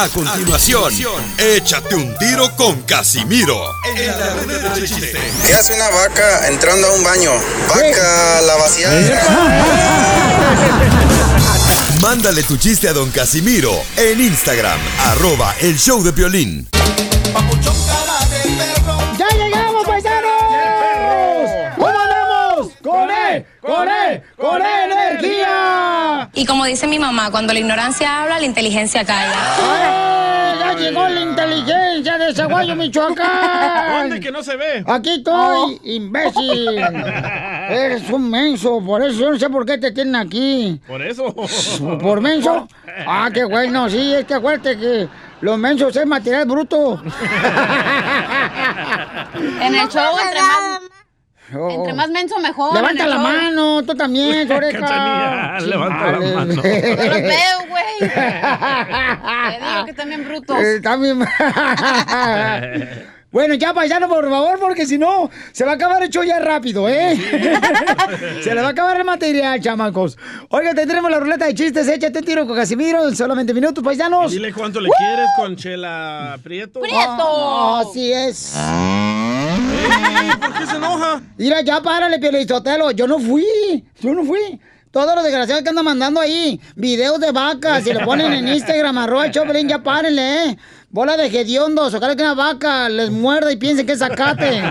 A continuación, échate un tiro con Casimiro. En la de chiste. ¿Qué hace una vaca entrando a un baño? Vaca, la vaciada. Mándale tu chiste a don Casimiro en Instagram, arroba el show de violín. ¡Ya llegamos, paisanos! ¿Cómo andamos? ¡Con él! ¡Con él! ¡Con energía! Y como dice mi mamá, cuando la ignorancia habla, la inteligencia calla. ¡Ay, ¡Ya llegó la inteligencia de Zaguayo, Michoacán! ¿Dónde que no se ve? Aquí estoy, imbécil. Eres un menso, por eso yo no sé por qué te tienen aquí. Por eso. ¿Por menso? Ah, qué bueno, sí, es que acuérdate que los mensos es material bruto. En el show, entre más, Oh. entre más menso, mejor. Levanta la mano, tú también. Cachanilla, levanta la mano. No los veo, güey. Te digo que también brutos. Eh, también. Bueno, ya paisano, por favor, porque si no, se va a acabar el show ya rápido, ¿eh? se le va a acabar el material, chamacos. Oiga, tendremos la ruleta de chistes. Échate un tiro con Casimiro en solamente minutos, paisanos. Dile cuánto le quieres con Chela Prieto. Oh, así es. ¿Por qué se enoja? Mira, ya párale, Piolizotelo. Yo no fui. Yo no fui. Todos los desgraciados que andan mandando ahí videos de vacas y lo ponen en Instagram, arroba el Choplin, ya párenle, ¿eh? Bola de hediondos, ojalá que una vaca les muerda y piensen que es zacate.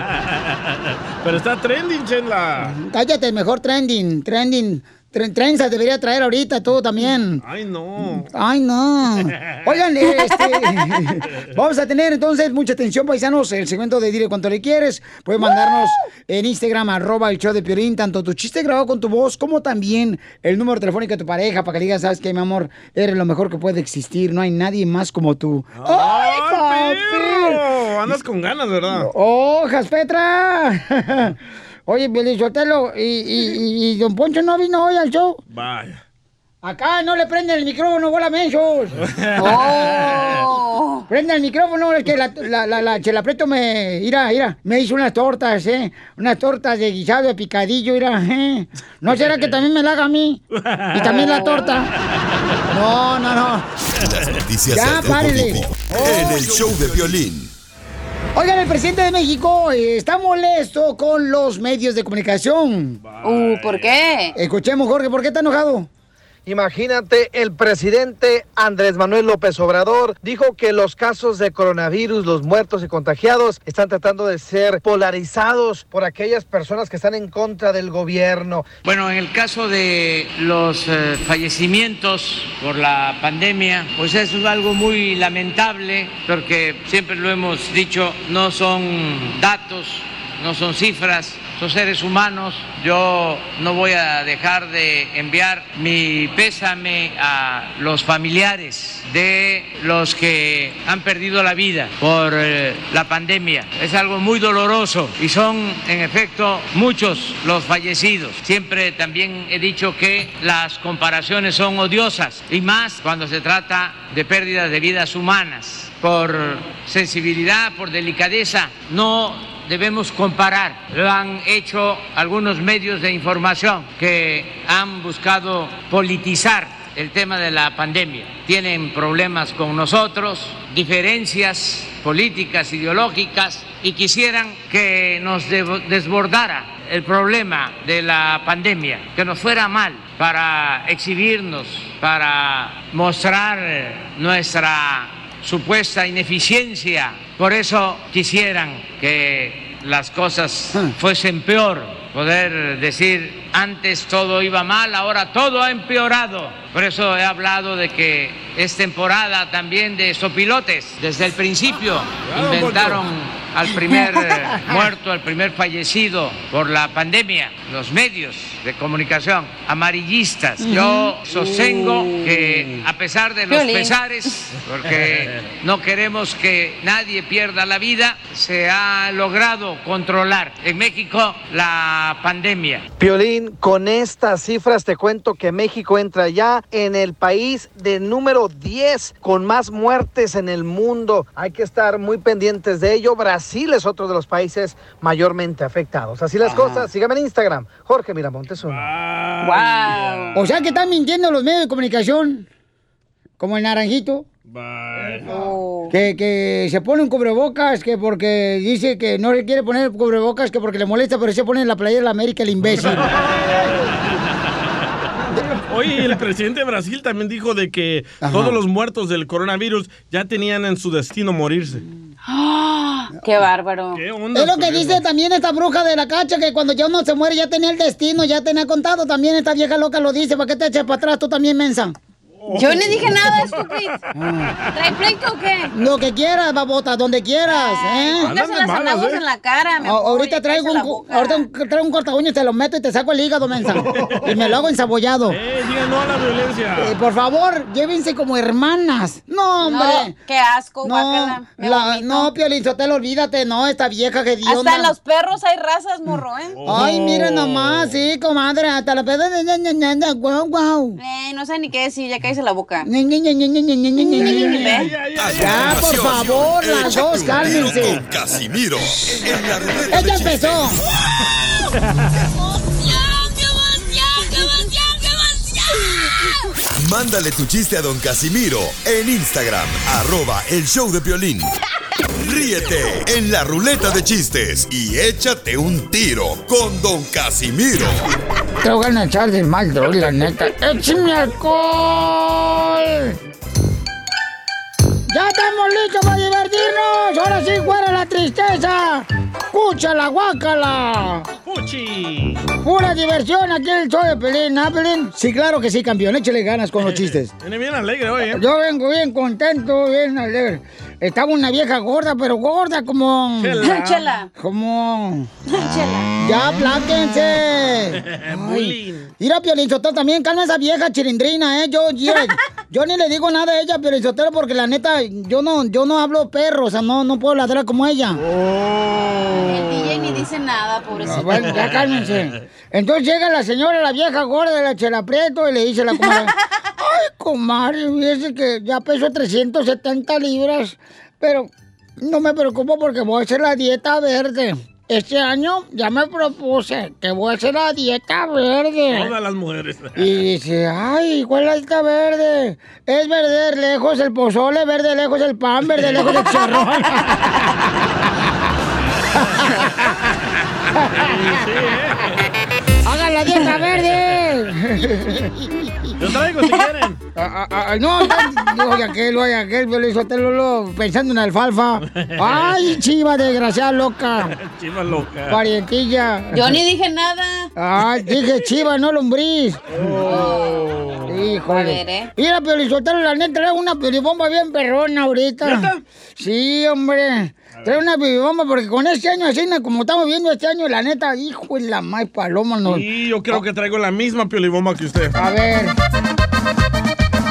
Pero está trending, Chela. Cállate, mejor trending, trending. Tren- trenzas debería traer ahorita tú también. Ay, no. Ay, no. Oigan, este, vamos a tener entonces mucha atención, paisanos, el segmento de Dile Cuánto Le Quieres. Puedes mandarnos en Instagram, arroba el show de Piorín, tanto tu chiste grabado con tu voz, como también el número telefónico de tu pareja, para que digas, sabes que mi amor, eres lo mejor que puede existir, no hay nadie más como tú. ¡Ay, perro! Andas con ganas, ¿verdad? ¡Hojas, Petra! Oye, Pelizotelo, ¿y, y, y, y Don Poncho no vino hoy al show? Vaya. Acá no le prenden el micrófono, bola mensos. Oh. Prenda el micrófono, es que la, la, la, la Chela Prieto me, mira, mira, me hizo unas tortas, eh, unas tortas de guisado de picadillo, mira, eh. ¿No será que también me la haga a mí? Y también la torta. No, no, no. Las noticias Ya, párele. En el show de violín. Oigan, el presidente de México eh, está molesto con los medios de comunicación. Uh, ¿por qué? Escuchemos, Jorge, ¿por qué está enojado? Imagínate, el presidente Andrés Manuel López Obrador dijo que los casos de coronavirus, los muertos y contagiados, están tratando de ser polarizados por aquellas personas que están en contra del gobierno. Bueno, en el caso de los eh, fallecimientos por la pandemia, pues es algo muy lamentable, porque siempre lo hemos dicho, no son datos, no son cifras, son seres humanos. Yo no voy a dejar de enviar mi pésame a los familiares de los que han perdido la vida por eh, la pandemia. Es algo muy doloroso y son en efecto muchos los fallecidos. Siempre también he dicho que las comparaciones son odiosas y más cuando se trata de pérdidas de vidas humanas. Por sensibilidad, por delicadeza, no debemos comparar. Lo han hecho algunos medios de información que han buscado politizar el tema de la pandemia. Tienen problemas con nosotros, diferencias políticas, ideológicas, y quisieran que nos de- desbordara el problema de la pandemia, que nos fuera mal para exhibirnos, para mostrar nuestra supuesta ineficiencia. Por eso quisieran que las cosas fuesen peor, poder decir antes todo iba mal, ahora todo ha empeorado. Por eso he hablado de que es temporada también de sopilotes. Desde el principio inventaron al primer eh, muerto, al primer fallecido por la pandemia, los medios de comunicación amarillistas. Yo sostengo que a pesar de los pesares, porque no queremos que nadie pierda la vida, se ha logrado controlar en México la pandemia. Piolín, con estas cifras te cuento que México entra ya en el país de número 10 con más muertes en el mundo. Hay que estar muy pendientes de ello. Brasil es otro de los países mayormente afectados. Así las cosas. Sígame en Instagram. Jorge Miramontes uno. O sea que están mintiendo los medios de comunicación. como el naranjito. Oh. Que, que se pone un cubrebocas, que porque dice que no le quiere poner cubrebocas, que porque le molesta, pero se pone en la playa de la América el imbécil. Oye, el presidente de Brasil también dijo de que todos los muertos del coronavirus ya tenían en su destino morirse. ¡Ah! ¡Qué bárbaro! ¿Qué onda? Es lo que dice también esta bruja de la cacha, que cuando ya uno se muere ya tenía el destino, ya tenía contado. También esta vieja loca lo dice, ¿para qué te echas para atrás tú también, mensa? Yo ni dije nada, estúpido. ¿Trae pleito o qué? Lo que quieras, babota, donde quieras, ¿eh? Póngase las anagos en la cara, me ahorita traigo un, ahorita un- traigo un corta uñas, te lo meto y te saco el hígado, mensa. y me lo hago ensabollado. Eh, diga no a la violencia. Eh, por favor, llévense como hermanas. No, hombre. No, qué asco, No, guácala. La, no, Piolín Sotelo, olvídate, no, esta vieja que dio. Hasta en los perros hay razas, morro, ¿eh? Ay, mira nomás, sí, comadre, hasta la de ña, guau, guau. Eh, no sé ni qué decir, ya la boca. Ya, por favor, las dos, cálmense. Casimiro. Ella empezó. Mándale tu chiste a don Casimiro en Instagram, arroba el show de violín. Ríete en la ruleta de chistes y échate un tiro con don Casimiro. Te voy a echar de mal, droga, la neta. ¡Échame alcohol! ¡Ya estamos listos para divertirnos! ¡Ahora sí, fuera la tristeza! ¡Escucha la guácala! ¡Puchi! Pura diversión aquí en el show de Pelín, ¿ah, Pelín? Sí, claro que sí, campeón. Échale ganas con los chistes. Viene bien alegre hoy, ¿eh? Yo vengo bien contento, bien alegre. Estaba una vieja gorda, pero gorda como... Chela. Chela. Como... Chela. ¡Ya, apláquense! Bullying. Mira, Piolizotelo, también calma a esa vieja chilindrina, ¿eh? Yo, yo, yo ni le digo nada a ella, Piolizotelo, porque la neta, yo no, yo no hablo perro, o sea, no, no puedo ladrar como ella. El Ni dice nada, pobrecito. Ah, bueno, ya cálmense. Entonces llega la señora, la vieja gorda de la Chela Prieto, y le dice a la comadre, ay, comadre, fíjese que ya peso 370 libras, pero no me preocupo porque voy a hacer la dieta verde. Este año ya me propuse que voy a hacer la dieta verde. Todas las mujeres. Y dice, ay, ¿cuál es la dieta verde? Es verde lejos el pozole, verde lejos el pan, verde lejos el chicharrón. ¡Hagan la dieta verde! Yo traigo si quieren. Ah, ah, ah, no, no, oye aquel, oye aquel, yo le hizo Lolo pensando en alfalfa. ¡Ay, chiva desgraciada loca! Chiva loca. Parientilla. Yo ni dije nada. Ay, dije chiva, no lombriz. Oh. Híjole. A ver, ¿eh? Mira, Piolizotelo, la neta, trae una piolibomba bien perrona ahorita. ¿Neta? Sí, hombre. Trae una piolibomba porque con este año así, como estamos viendo este año, la neta, hijo de la más paloma, no. Y yo creo que traigo la misma piolibomba que usted. A ver.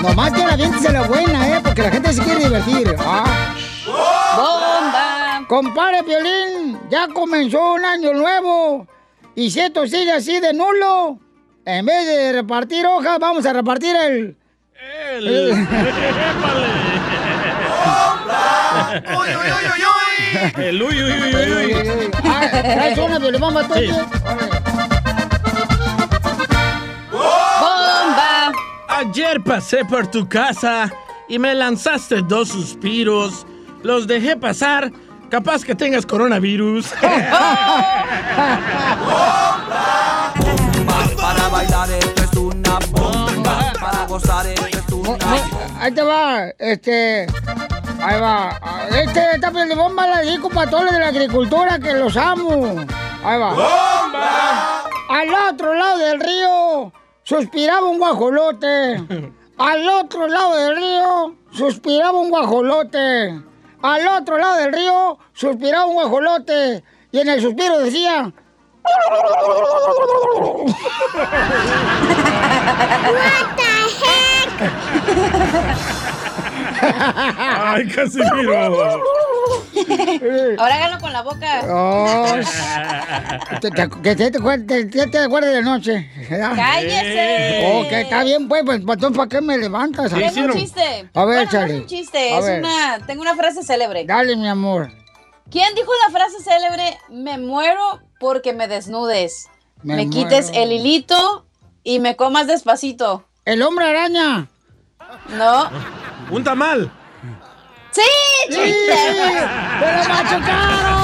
Nomás que la gente se la buena, ¿eh? Porque la gente se quiere divertir. Ah. ¡Bomba! Compare, Piolín, ya comenzó un año nuevo. Y si esto sigue así de nulo, en vez de repartir hojas, vamos a repartir el... El... ¡Épale! El uy, uy, uy, uy, uy. Ah, ¿Traes una piolibomba tú? Sí. ¡Bomba! Ayer pasé por tu casa y me lanzaste dos suspiros. Los dejé pasar. Capaz que tengas coronavirus. Para bailar esto es una bomba. Para gozar esto es una mu- Ahí te va, este... Ahí va. Este, esta piolibomba la dedico para todos los de la agricultura que los amo. Ahí va. ¡Bomba! Al otro lado del río suspiraba un guajolote. Al otro lado del río suspiraba un guajolote. Al otro lado del río suspiraba un guajolote. Y en el suspiro decía... ¡Ay, Casimiro! Ahora háganlo con la boca. Oh, te- te- que te, te, acuer- te- te- te acuerdes de noche. ¡Cállese! Oh, que está bien, pues, pues, entonces, ¿para qué me levantas? Sí, Tengo un chiste. A ver, bueno, no es un chiste, A es ver. una... Tengo una frase célebre. Dale, mi amor. ¿Quién dijo la frase célebre? Me muero porque me desnudes. Me Me, quites el hilito y me comas despacito. El hombre araña. No, Un tamal. ¡Sí! ¡Sí! ¡Pero machucaron!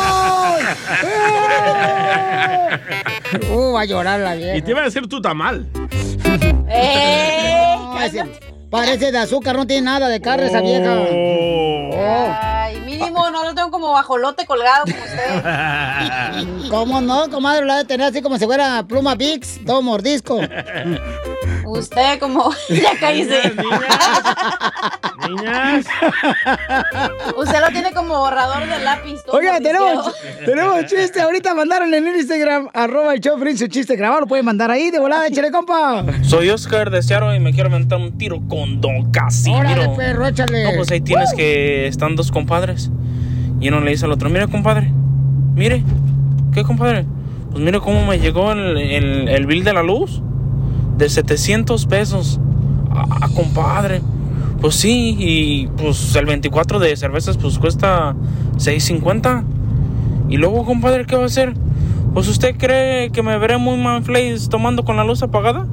Uh, va a llorar la vieja. Y te iba a decir tu tamal. ¡Eh! No, ese parece de azúcar, no tiene nada de carne esa vieja. Oh. Ay, mínimo, no lo tengo como bajolote colgado como usted. ¿Cómo no, comadre? Lo ha de tener así como si fuera pluma Pix, todo mordisco. Usted como... Ya cállese. Niñas. Usted lo tiene como borrador de lápiz. Oiga, tenemos, tenemos chiste. Ahorita mandaron en Instagram, arroba el show su chiste grabado. Lo pueden mandar ahí de volada, échale, compa. Soy Oscar de Seattle y me quiero aventar un tiro con Don Casimiro. Órale, perro, échale. No, pues ahí tienes que están dos compadres. Y uno le dice al otro, mire, compadre, mire, ¿qué compadre? Pues mire cómo me llegó el, el, el bill de la luz de 700 pesos. Ah, compadre. Pues sí, y pues el 24 de cervezas pues cuesta 6.50. Y luego, compadre, ¿qué va a hacer? Pues usted cree que me veré muy manflays tomando con la luz apagada?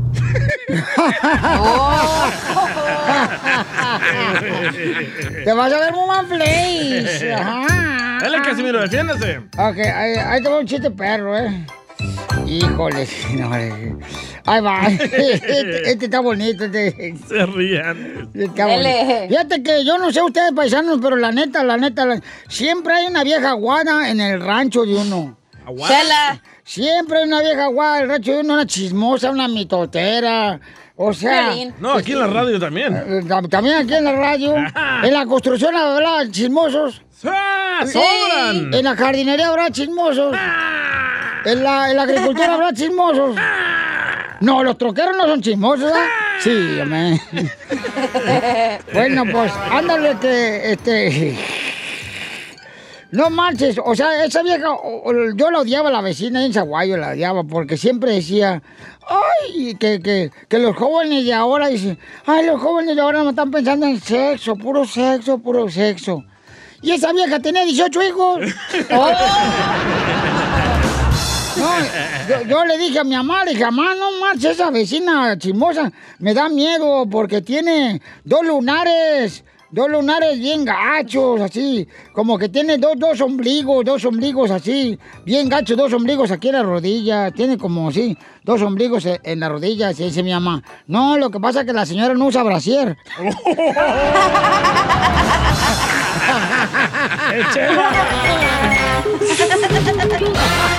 Te vas a ver muy manflays. Ajá. Dale, Casimiro, defiéndase. Ok, ahí, ahí te va un chiste perro, ¿eh? Híjole, no, eh. Ahí va. Este, este está bonito. Este, Se rían. está bonito. Fíjate que yo no sé ustedes paisanos, pero la neta, la neta, la- siempre hay una vieja guana en el rancho de uno. Chela. Siempre hay una vieja guana en el rancho de uno, una chismosa, una mitotera. O sea. No, aquí en la radio también. eh, también aquí en la radio, en la construcción habrá chismosos. ¡Ah, ¡Sobran! En la jardinería habrá chismosos. En la, en la agricultura habrá chismosos. No, los troqueros no son chismosos, ¿verdad? Sí, hombre. bueno, pues, ándale que, este... No marches, o sea, esa vieja, yo la odiaba a la vecina en Zaguayo, la odiaba, porque siempre decía, ay, que, que, que los jóvenes de ahora, dicen, ay, los jóvenes de ahora no están pensando en sexo, puro sexo, puro sexo. Y esa vieja tenía 18 hijos. Oh. No, yo, yo le dije a mi mamá, le dije, mamá, no marches, esa vecina chismosa me da miedo porque tiene dos lunares, dos lunares bien gachos, así, como que tiene dos, dos ombligos, dos ombligos así, bien gachos, dos ombligos aquí en la rodilla, tiene como así, dos ombligos en, en la rodilla, se dice mi mamá. No, lo que pasa es que la señora no usa brasier.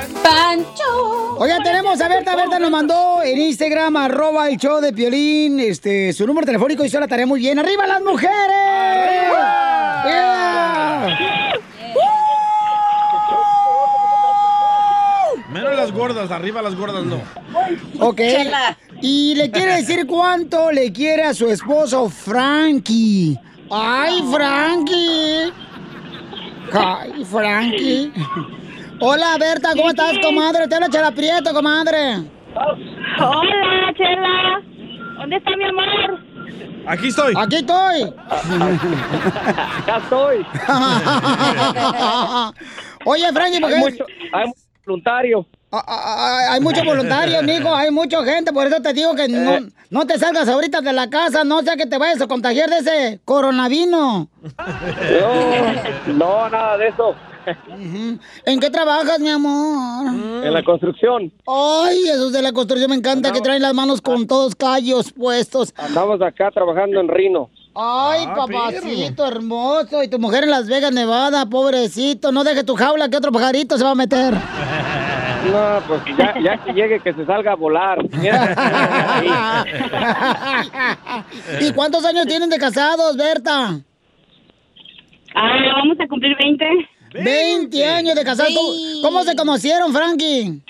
Pancho. Oiga, tenemos a Berta. Berta nos mandó en Instagram, arroba el show de Piolín, este, su número telefónico hizo la tarea muy bien. ¡Arriba las mujeres! Yeah. Menos las gordas, arriba las gordas no. Ok. Chela. Y le quiere decir cuánto le quiere a su esposo Frankie. ¡Ay, Frankie! ¡Ay, Frankie! Hola, Berta, ¿cómo estás, comadre? Te habla Chela Prieto, comadre. Hola, Chela. ¿Dónde está mi amor? Aquí estoy. Aquí estoy. Ya estoy. Oye, Frankie, ¿por qué? Hay mucho, hay mucho voluntario. Ah, ah, ah, Hay muchos voluntarios, mijo, hay mucha gente, por eso te digo que no, no te salgas ahorita de la casa, no sea que te vayas a contagiar de ese coronavino. No, no, nada de eso. ¿En qué trabajas, mi amor? En la construcción. Ay, esos de la construcción me encanta que traen las manos con todos callos puestos. Andamos acá trabajando en Rino. Ay, Ah, papacito hermoso. Y tu mujer en Las Vegas, Nevada, pobrecito. No deje tu jaula que otro pajarito se va a meter. No, pues ya, ya que llegue que se salga a volar. ¿Y cuántos años tienen de casados, Berta? Ah, vamos a cumplir 20. 20 años de casados. ¿Cómo, cómo se conocieron, Frankie?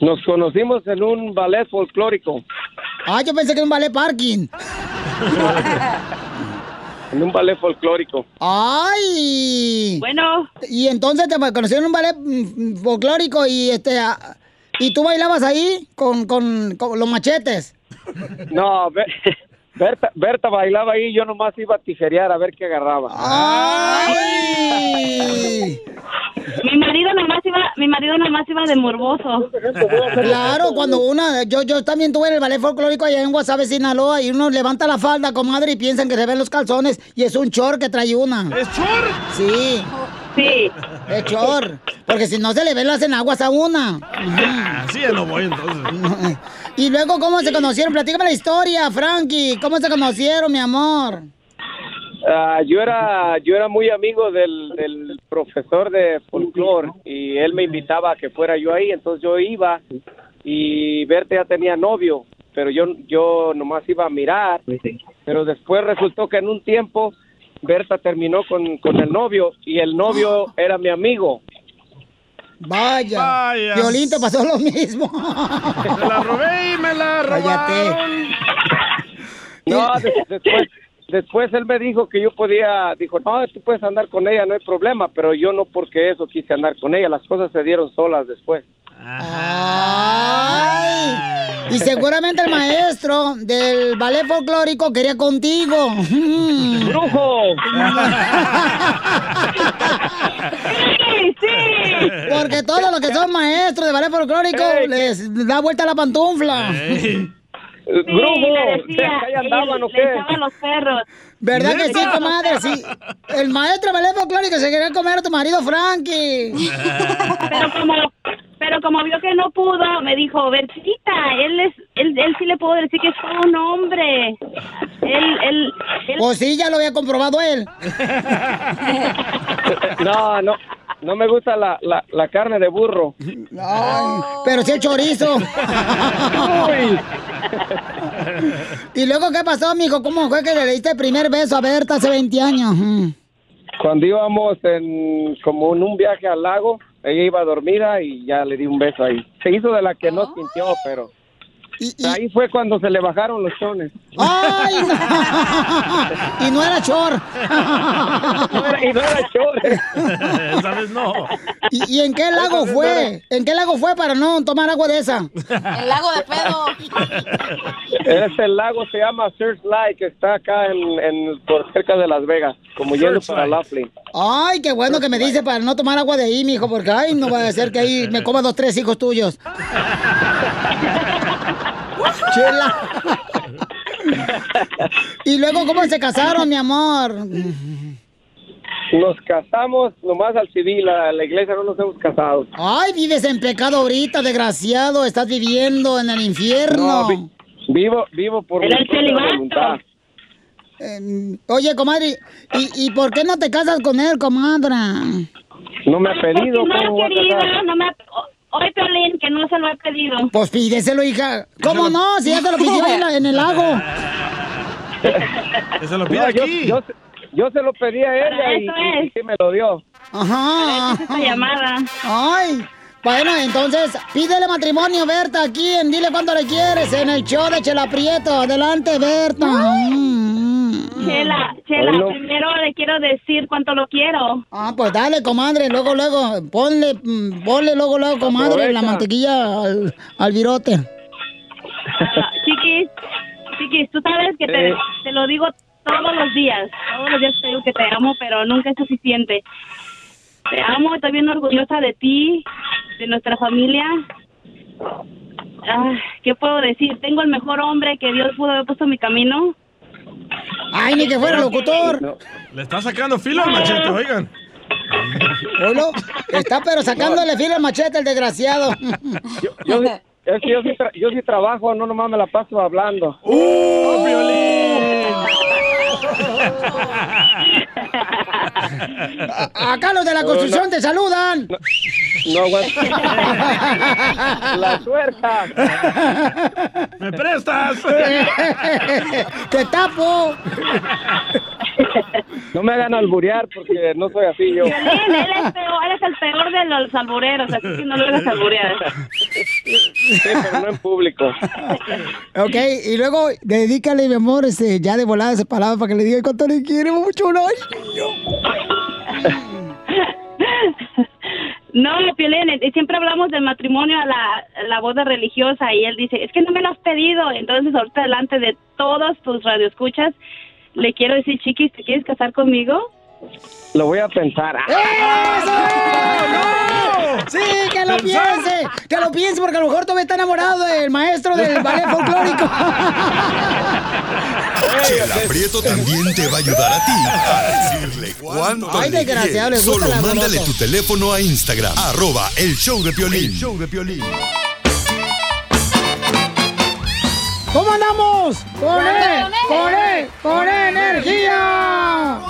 Nos conocimos en un ballet folclórico. Ah, yo pensé que era un ballet parking. En un ballet folclórico. ¡Ay! Bueno. Y entonces te conocieron en un ballet mm, folclórico y este y tú bailabas ahí con, con, con los machetes. No, Berta, Berta bailaba ahí, yo nomás iba a tijerear a ver qué agarraba. ¡Ay! Mi marido nomás iba, mi marido nomás iba de morboso. Claro, cuando una, yo, yo también tuve en el ballet folclórico allá en Guasave, Sinaloa, y uno levanta la falda, comadre, y piensan que se ven los calzones, y es un chor que trae una. ¿Es chor? Sí. Sí. Es chor. Porque si no se le ven las enaguas a una. Así ya no voy entonces. Y luego, ¿cómo se conocieron? Platícame la historia, Frankie. ¿Cómo se conocieron, mi amor? Ah, yo era yo era muy amigo del, del profesor de folclore y él me invitaba a que fuera yo ahí, entonces yo iba y Berta ya tenía novio, pero yo yo nomás iba a mirar, pero después resultó que en un tiempo Berta terminó con, con el novio y el novio era mi amigo. Vaya. Vaya. Violín te pasó lo mismo. Me la robé y me la robaron. No, de- después, después él me dijo que yo podía, dijo, no, tú puedes andar con ella, no hay problema, pero yo no porque eso quise andar con ella, las cosas se dieron solas después. Ay. Y seguramente el maestro del ballet folclórico quería contigo. ¡Brujo! Sí, sí. Porque todos los que son maestros de ballet folclórico les da vuelta la pantufla. ¡Brujo! le decía, ¿Ahí andaban o le qué? echaban los perros. ¿Verdad que sí, comadre? Sí. El maestro de ballet folclórico se quería comer a tu marido, Frankie. Pero como, pero como vio que no pudo, me dijo, Bertita, él es, él, él sí le puedo decir que es un hombre. Él, él, él. Pues sí, ya lo había comprobado él. No, no, no me gusta la, la, la carne de burro. Ay, pero sí el chorizo. ¿Y luego qué pasó, mijo? ¿Cómo fue que le diste el primer beso a Berta hace 20 años? Cuando íbamos en como en un viaje al lago, ella iba dormida y ya le di un beso ahí. Se hizo de la que no sintió, pero ahí fue cuando se le bajaron los chones. ¡Ay, no! Y no era chor. y no era chor. Esa vez no. ¿Y, y en qué lago fue? ¿En qué lago fue para no tomar agua de esa? El lago de pedo. Este lago se llama Searchlight, que está acá en, en- por cerca de Las Vegas, como yendo para Laughlin. Ay, qué bueno que me dice para no tomar agua de ahí, mijo, porque ay, no va a ser que ahí me coma dos, tres hijos tuyos. Chela. y luego, ¿cómo se casaron, mi amor? Nos casamos nomás al civil, a la iglesia no nos hemos casado. Ay, vives en pecado ahorita, desgraciado. Estás viviendo en el infierno. No, vi- vivo, vivo por mi Era el propia celibato. voluntad. Eh, oye, comadre, ¿y, ¿y por qué no te casas con él, comadre? No me ha pedido, No ¿cómo lo voy a casar? no me ha... Oye, Piolín, que no se lo he pedido. Pues pídeselo, hija. ¿Cómo no? Si ya te lo pidió en, la- en el lago. Se lo No, yo- aquí. Yo, yo se lo pedí a ella y, Eso y- y sí me lo dio. Ajá. Esa llamada. Ay. Bueno, entonces, pídele matrimonio, Berta, aquí en Dile Cuánto Le Quieres, en el show de Chela Prieto. Adelante, Berta. Mm. Chela, Chela, Bueno. primero le quiero decir cuánto lo quiero. Ah, pues dale, comadre, luego, luego, ponle, mm, ponle luego, luego, comadre, la mantequilla al, al virote. Ah, Chiquis, chiquis, tú sabes que te, Eh. te lo digo todos los días. Todos los días te digo que te amo, pero nunca es suficiente. Te amo, estoy bien orgullosa de ti, de nuestra familia. Ah, ¿Qué puedo decir? Tengo el mejor hombre que Dios pudo haber puesto en mi camino. Ay, ni que fuera locutor. Le está sacando filo al machete, oigan. Oilo, está pero sacándole filo al machete, el desgraciado. Yo, es que yo, sí tra- yo sí trabajo, no nomás me la paso hablando. ¡Uh, Acá los de la construcción te saludan. No aguanto. La suerca. ¿Me prestas? Te tapo. No me hagan alburear porque no soy así yo. Piolín, él es, peor, él es el peor de los albureros, así que no lo hagas alburear. Sí, pero no en público. Ok, y luego dedícale, mi amor, este, ya de volada esa palabra para que le diga cuánto le quiere mucho, ¿no? Piolín, eh, siempre hablamos del matrimonio a la, la boda religiosa y él dice, es que no me lo has pedido. Entonces, ahorita delante de todos tus radioescuchas, le quiero decir, chiquis, ¿te quieres casar conmigo? Lo voy a pensar. ¡Sí, que lo piense! ¡Que lo piense! Porque a lo mejor todavía está enamorado del maestro del ballet folclórico. Chela Prieto también te va a ayudar a ti a decirle cuánto Ay, le desgraciado, gusta Solo mándale tu teléfono a Instagram, arroba el show de Piolín. El ¿Cómo andamos? ¡Con él! ¡Con él! ¡Con energía!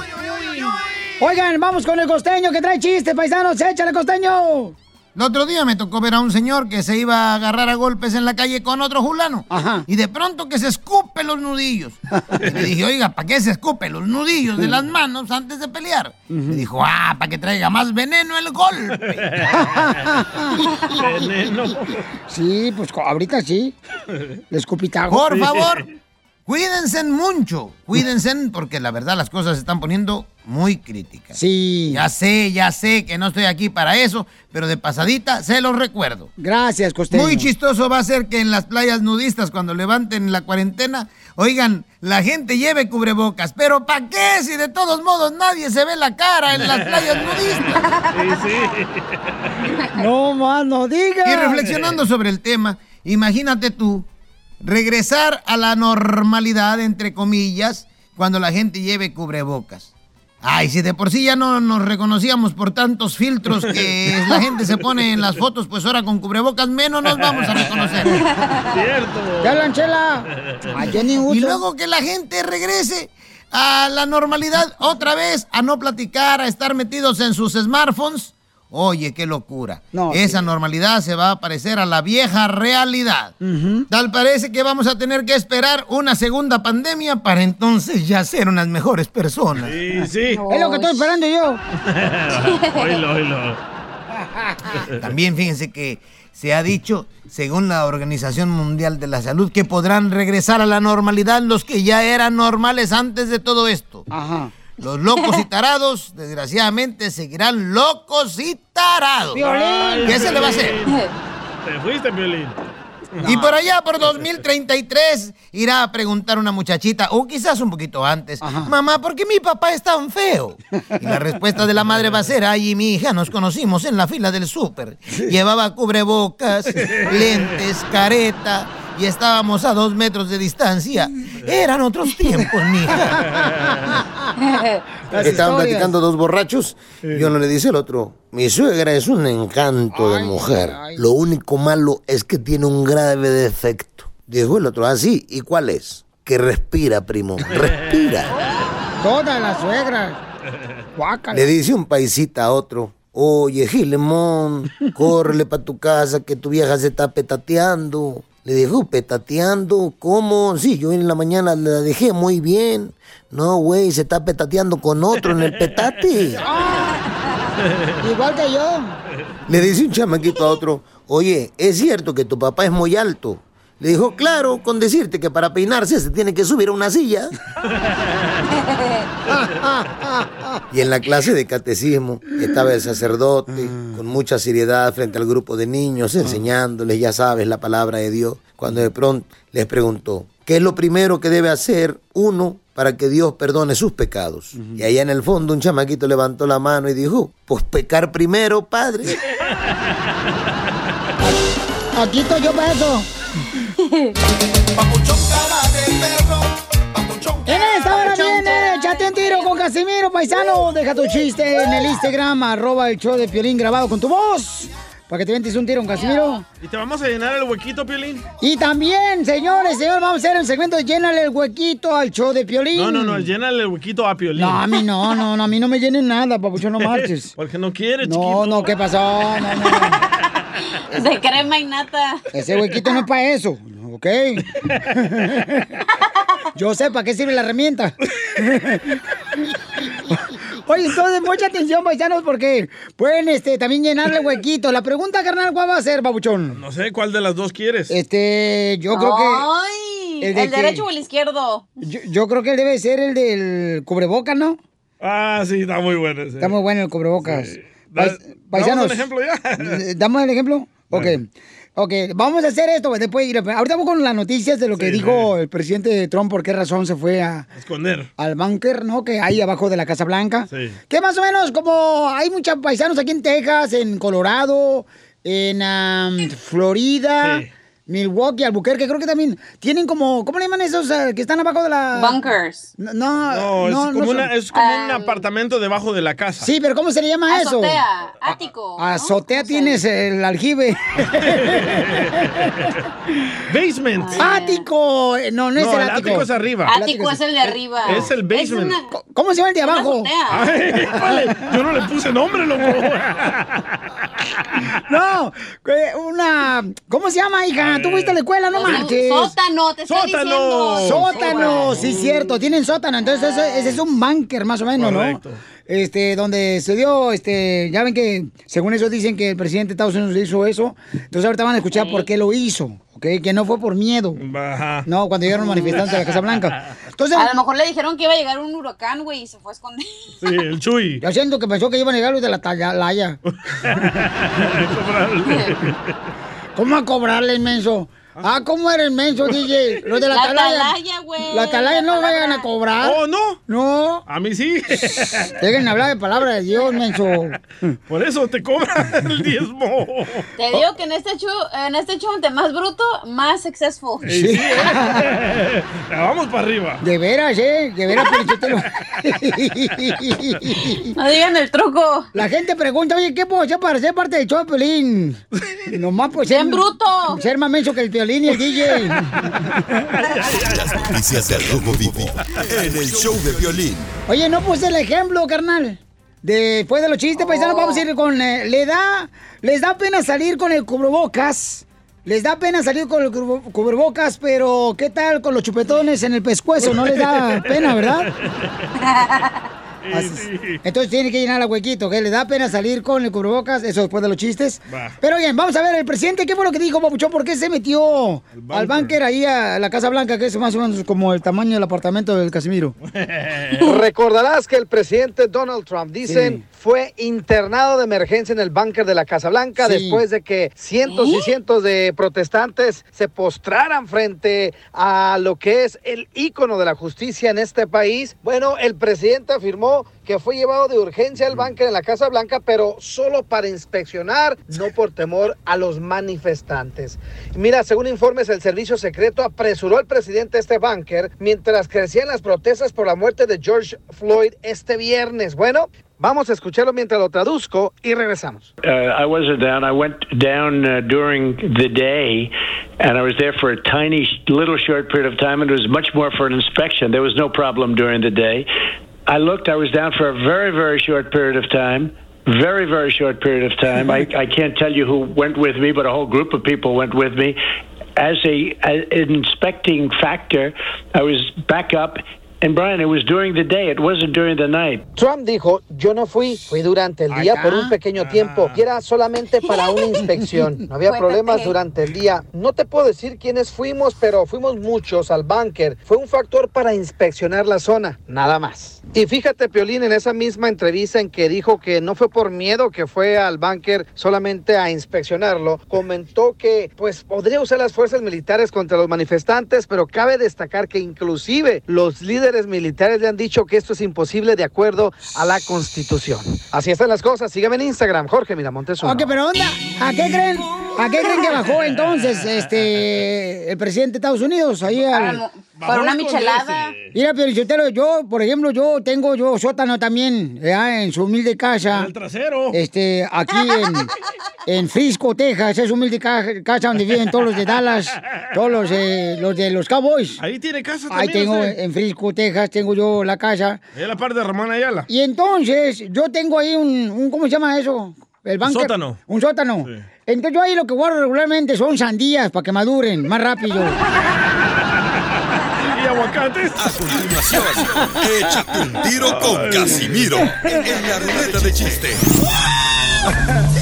Oigan, vamos con el costeño que trae chistes, paisanos. ¡Échale, costeño! El otro día me tocó ver a un señor que se iba a agarrar a golpes en la calle con otro fulano. Y de pronto que se escupe los nudillos. Y le dije, oiga, ¿para qué se escupe los nudillos de las manos antes de pelear? Me dijo, ah, para que traiga más veneno el golpe. Veneno. Sí, pues ahorita sí. Le escupitajo. Por favor, cuídense mucho. Cuídense porque la verdad las cosas se están poniendo muy críticas. Sí. Ya sé, ya sé que no estoy aquí para eso, pero de pasadita se los recuerdo. Gracias, costeño. Muy chistoso va a ser que en las playas nudistas, cuando levanten la cuarentena, oigan, la gente lleve cubrebocas. Pero ¿para qué si de todos modos nadie se ve la cara en las playas nudistas? No más, no digas. Y reflexionando sobre el tema, imagínate tú regresar a la normalidad, entre comillas, cuando la gente lleve cubrebocas. Ay, si de por sí ya no nos reconocíamos por tantos filtros que la gente se pone en las fotos, pues ahora con cubrebocas menos nos vamos a reconocer. Cierto. ¡Ya, Lanchela! Y luego que la gente regrese a la normalidad otra vez, a no platicar, a estar metidos en sus smartphones. Oye, qué locura. Esa normalidad se va a parecer a la vieja realidad. Tal parece que vamos a tener que esperar una segunda pandemia para entonces ya ser unas mejores personas. Sí, sí. Es lo que estoy esperando yo. oílo, oílo. También fíjense que se ha dicho, según la Organización Mundial de la Salud, que podrán regresar a la normalidad los que ya eran normales antes de todo esto. Los locos y tarados, desgraciadamente, seguirán locos y tarados. Violín. ¿Qué se le va a hacer? Te fuiste, Violín. Y por allá, por 2033, irá a preguntar una muchachita, o quizás un poquito antes, mamá, ¿por qué mi papá es tan feo? Y la respuesta de la madre va a ser, ay, mi hija, nos conocimos en la fila del súper. Llevaba cubrebocas, lentes, careta, y estábamos a dos metros de distancia. Eran otros tiempos, mija. Estaban platicando dos borrachos y uno le dice al otro, mi suegra es un encanto de mujer. Lo único malo es que tiene un grave defecto. Dijo el otro, así, ¿y cuál es? Que respira, primo, respira. Todas las suegras. Guácala. Le dice un paisita a otro, oye, Gilemón, córrele para tu casa que tu vieja se está petateando. Le dijo, petateando, ¿cómo? Sí, yo en la mañana la dejé muy bien. No, güey, se está petateando con otro en el petate. Igual que yo. Le dice un chamaquito a otro, oye, ¿es cierto que tu papá es muy alto? Le dijo, claro, con decirte que para peinarse se tiene que subir a una silla. Y en la clase de catecismo estaba el sacerdote con mucha seriedad frente al grupo de niños enseñándoles, ya sabes, la palabra de Dios. Cuando de pronto les preguntó, ¿qué es lo primero que debe hacer uno para que Dios perdone sus pecados? Y allá en el fondo un chamaquito levantó la mano y dijo, pues pecar primero, padre. Aquí estoy yo para eso. En esta hora viene, échate un tiro con Casimiro, paisano. Deja tu chiste en el Instagram, arroba el show de Piolín grabado con tu voz. Para que te ventes un tiro con Casimiro. ¿Y te vamos a llenar el huequito, Piolín? Y también, señores, señores, vamos a hacer el segmento de Llénale el huequito al show de Piolín. No, no, no, llénale el huequito a Piolín. No, a mí no, no, no, a mí no me llenen nada, papucho, no marches. Porque no quiere, No, chiquito. no, ¿qué pasó? No, no, De crema y nata. ese huequito no es para eso, ¿ok? Yo sé para qué sirve la herramienta. Oye, entonces, mucha atención, paisanos, porque pueden este, también llenarle huequito. La pregunta, carnal, ¿cuál va a ser, babuchón? No sé cuál de las dos quieres. Este, yo creo que... Ay, el ¿el, de que- derecho o el izquierdo? Yo, yo creo que debe ser el del cubreboca, ¿no? Ah, sí, está muy bueno ese. Está muy bueno el cubrebocas. Da- Pais- paisanos. ¿damos el ejemplo ya? ¿Damos el ejemplo? Ok. Ok, vamos a hacer esto. Después, ir- ahorita vamos con las noticias de lo que Sí, dijo el presidente Trump, por qué razón se fue a, Esconder. al búnker, ¿no? Que hay abajo de la Casa Blanca. Sí. Que más o menos como hay muchos paisanos aquí en Texas, en Colorado, en am, Florida, Milwaukee, Albuquerque, creo que también tienen como, ¿cómo le llaman esos eh, que están abajo de la... Bunkers. No, no, No, es como, no son- una- es como un apartamento debajo de la casa. Sí, pero ¿cómo se le llama eso? Azotea, ático. Azotea tienes el aljibe. Basement. Ático. No, no es No, el el ático. ático es arriba. Ático es el de arriba. Es el basement. Es una- ¿Cómo se llama el de abajo? azotea. Ay, híjole, yo no le puse nombre, loco. No, una. ¿Cómo se llama, hija? Tú fuiste a la escuela, no manches. Sótano, te estoy Sótano. diciendo. Sótano, sí, cierto. Tienen sótano. Entonces, ese, ese es un bunker, más o menos, Correcto. ¿no? Este, donde se dio, este, ya ven que, según eso dicen que el presidente de Estados Unidos hizo eso. Entonces, ahorita van a escuchar por qué lo hizo, ¿ok? Que no fue por miedo. Ajá. No, cuando llegaron los manifestantes a la Casa Blanca. Entonces, A lo mejor le dijeron que iba a llegar un huracán, güey, y se fue a esconder. Sí, el Chuy. yo siento que pensó que iban a llegar los de la Atalaya. ¿Cómo a cobrarle, inmenso? Ah, ¿cómo era inmenso, DJ? Los de la, La Atalaya. atalaya, güey. La Atalaya no La palabra. vayan a cobrar. Oh, no. No. A mí sí. Dejen hablar de palabra de Dios, menso. Por eso te cobran el diezmo. Te digo que en este show, en este show, entre más bruto, más successful. Ey, sí, ¿eh? Vamos para arriba. De veras, ¿eh? De veras, Pelichotelo. No digan el truco. La gente pregunta, oye, ¿qué puedo hacer para ser parte del show de Piolín? Nomás pues ser... Bien bruto. Ser más menso que el Piolín y el DJ. Las noticias del Rojo Vivo en el show de violín. Oye, no puse el ejemplo, carnal. Después de los chistes, paisanos, vamos a ir con... eh, le da... Les da pena salir con el cubrebocas. Les da pena salir con el cubrebocas, pero ¿qué tal con los chupetones en el pescuezo? No les da pena, ¿verdad? Así- Entonces tiene que llenar el huequito, que le da pena salir con el cubrebocas, eso después de los chistes. Pero bien, vamos a ver, el presidente, ¿qué fue lo que dijo, Papuchón? ¿Por qué se metió al búnker ahí a la Casa Blanca, que es más o menos como el tamaño del apartamento del Casimiro? Recordarás que el presidente Donald Trump, dicen, Sí. Fue internado de emergencia en el búnker de la Casa Blanca Sí. después de que cientos y cientos de protestantes se postraran frente a lo que es el ícono de la justicia en este país. Bueno, el presidente afirmó que fue llevado de urgencia al búnker en la Casa Blanca, pero solo para inspeccionar, no por temor a los manifestantes. Mira, según informes, el servicio secreto apresuró al presidente este búnker mientras crecían las protestas por la muerte de George Floyd este viernes. Bueno, vamos a escucharlo mientras lo traduzco y regresamos. uh, I wasn't down. I went down uh, during the day, and I was there for a tiny, little short period of time, and it was much more for an inspection. There was no problem during the day. I looked. I was down for a very, very short period of time. Very, very short period of time. I, I can't tell you who went with me, but a whole group of people went with me. As a as an inspecting factor, I was back up. And Brian, it was during the day. It wasn't during the night. Trump dijo, yo no fui, fui durante el día por un pequeño tiempo y era solamente para una inspección. No había problemas durante el día. No te puedo decir quiénes fuimos, pero fuimos muchos al búnker. Fue un factor para inspeccionar la zona, nada más. Y fíjate, Piolín, en esa misma entrevista en que dijo que no fue por miedo que fue al búnker solamente a inspeccionarlo, comentó que pues podría usar las fuerzas militares contra los manifestantes, pero cabe destacar que inclusive los líderes militares le han dicho que esto es imposible de acuerdo a la Constitución. Así están las cosas. Sígueme en Instagram, Jorge Miramontes. uno. Ok, pero onda, ¿a qué creen? ¿A qué creen que bajó entonces este el presidente de Estados Unidos ahí al... Por una michelada. Mira, Piolichotelo, yo, por ejemplo, yo tengo yo sótano también, ya, en su humilde casa. El trasero. Este, aquí en, en Frisco, Texas, es humilde ca- casa donde viven todos los de Dallas, todos los, eh, los de los Cowboys. Ahí tiene casa Ahí también. tengo, usted. en Frisco, Texas, tengo yo la casa. Es la parte de Ramón Ayala. Y entonces, yo tengo ahí un, un- ¿cómo se llama eso? El bunker. sótano. Un sótano. Entonces yo ahí lo que guardo regularmente son sandías para que maduren más rápido. Y aguacates. A continuación, échate un tiro con Casimiro en la ruleta de chiste.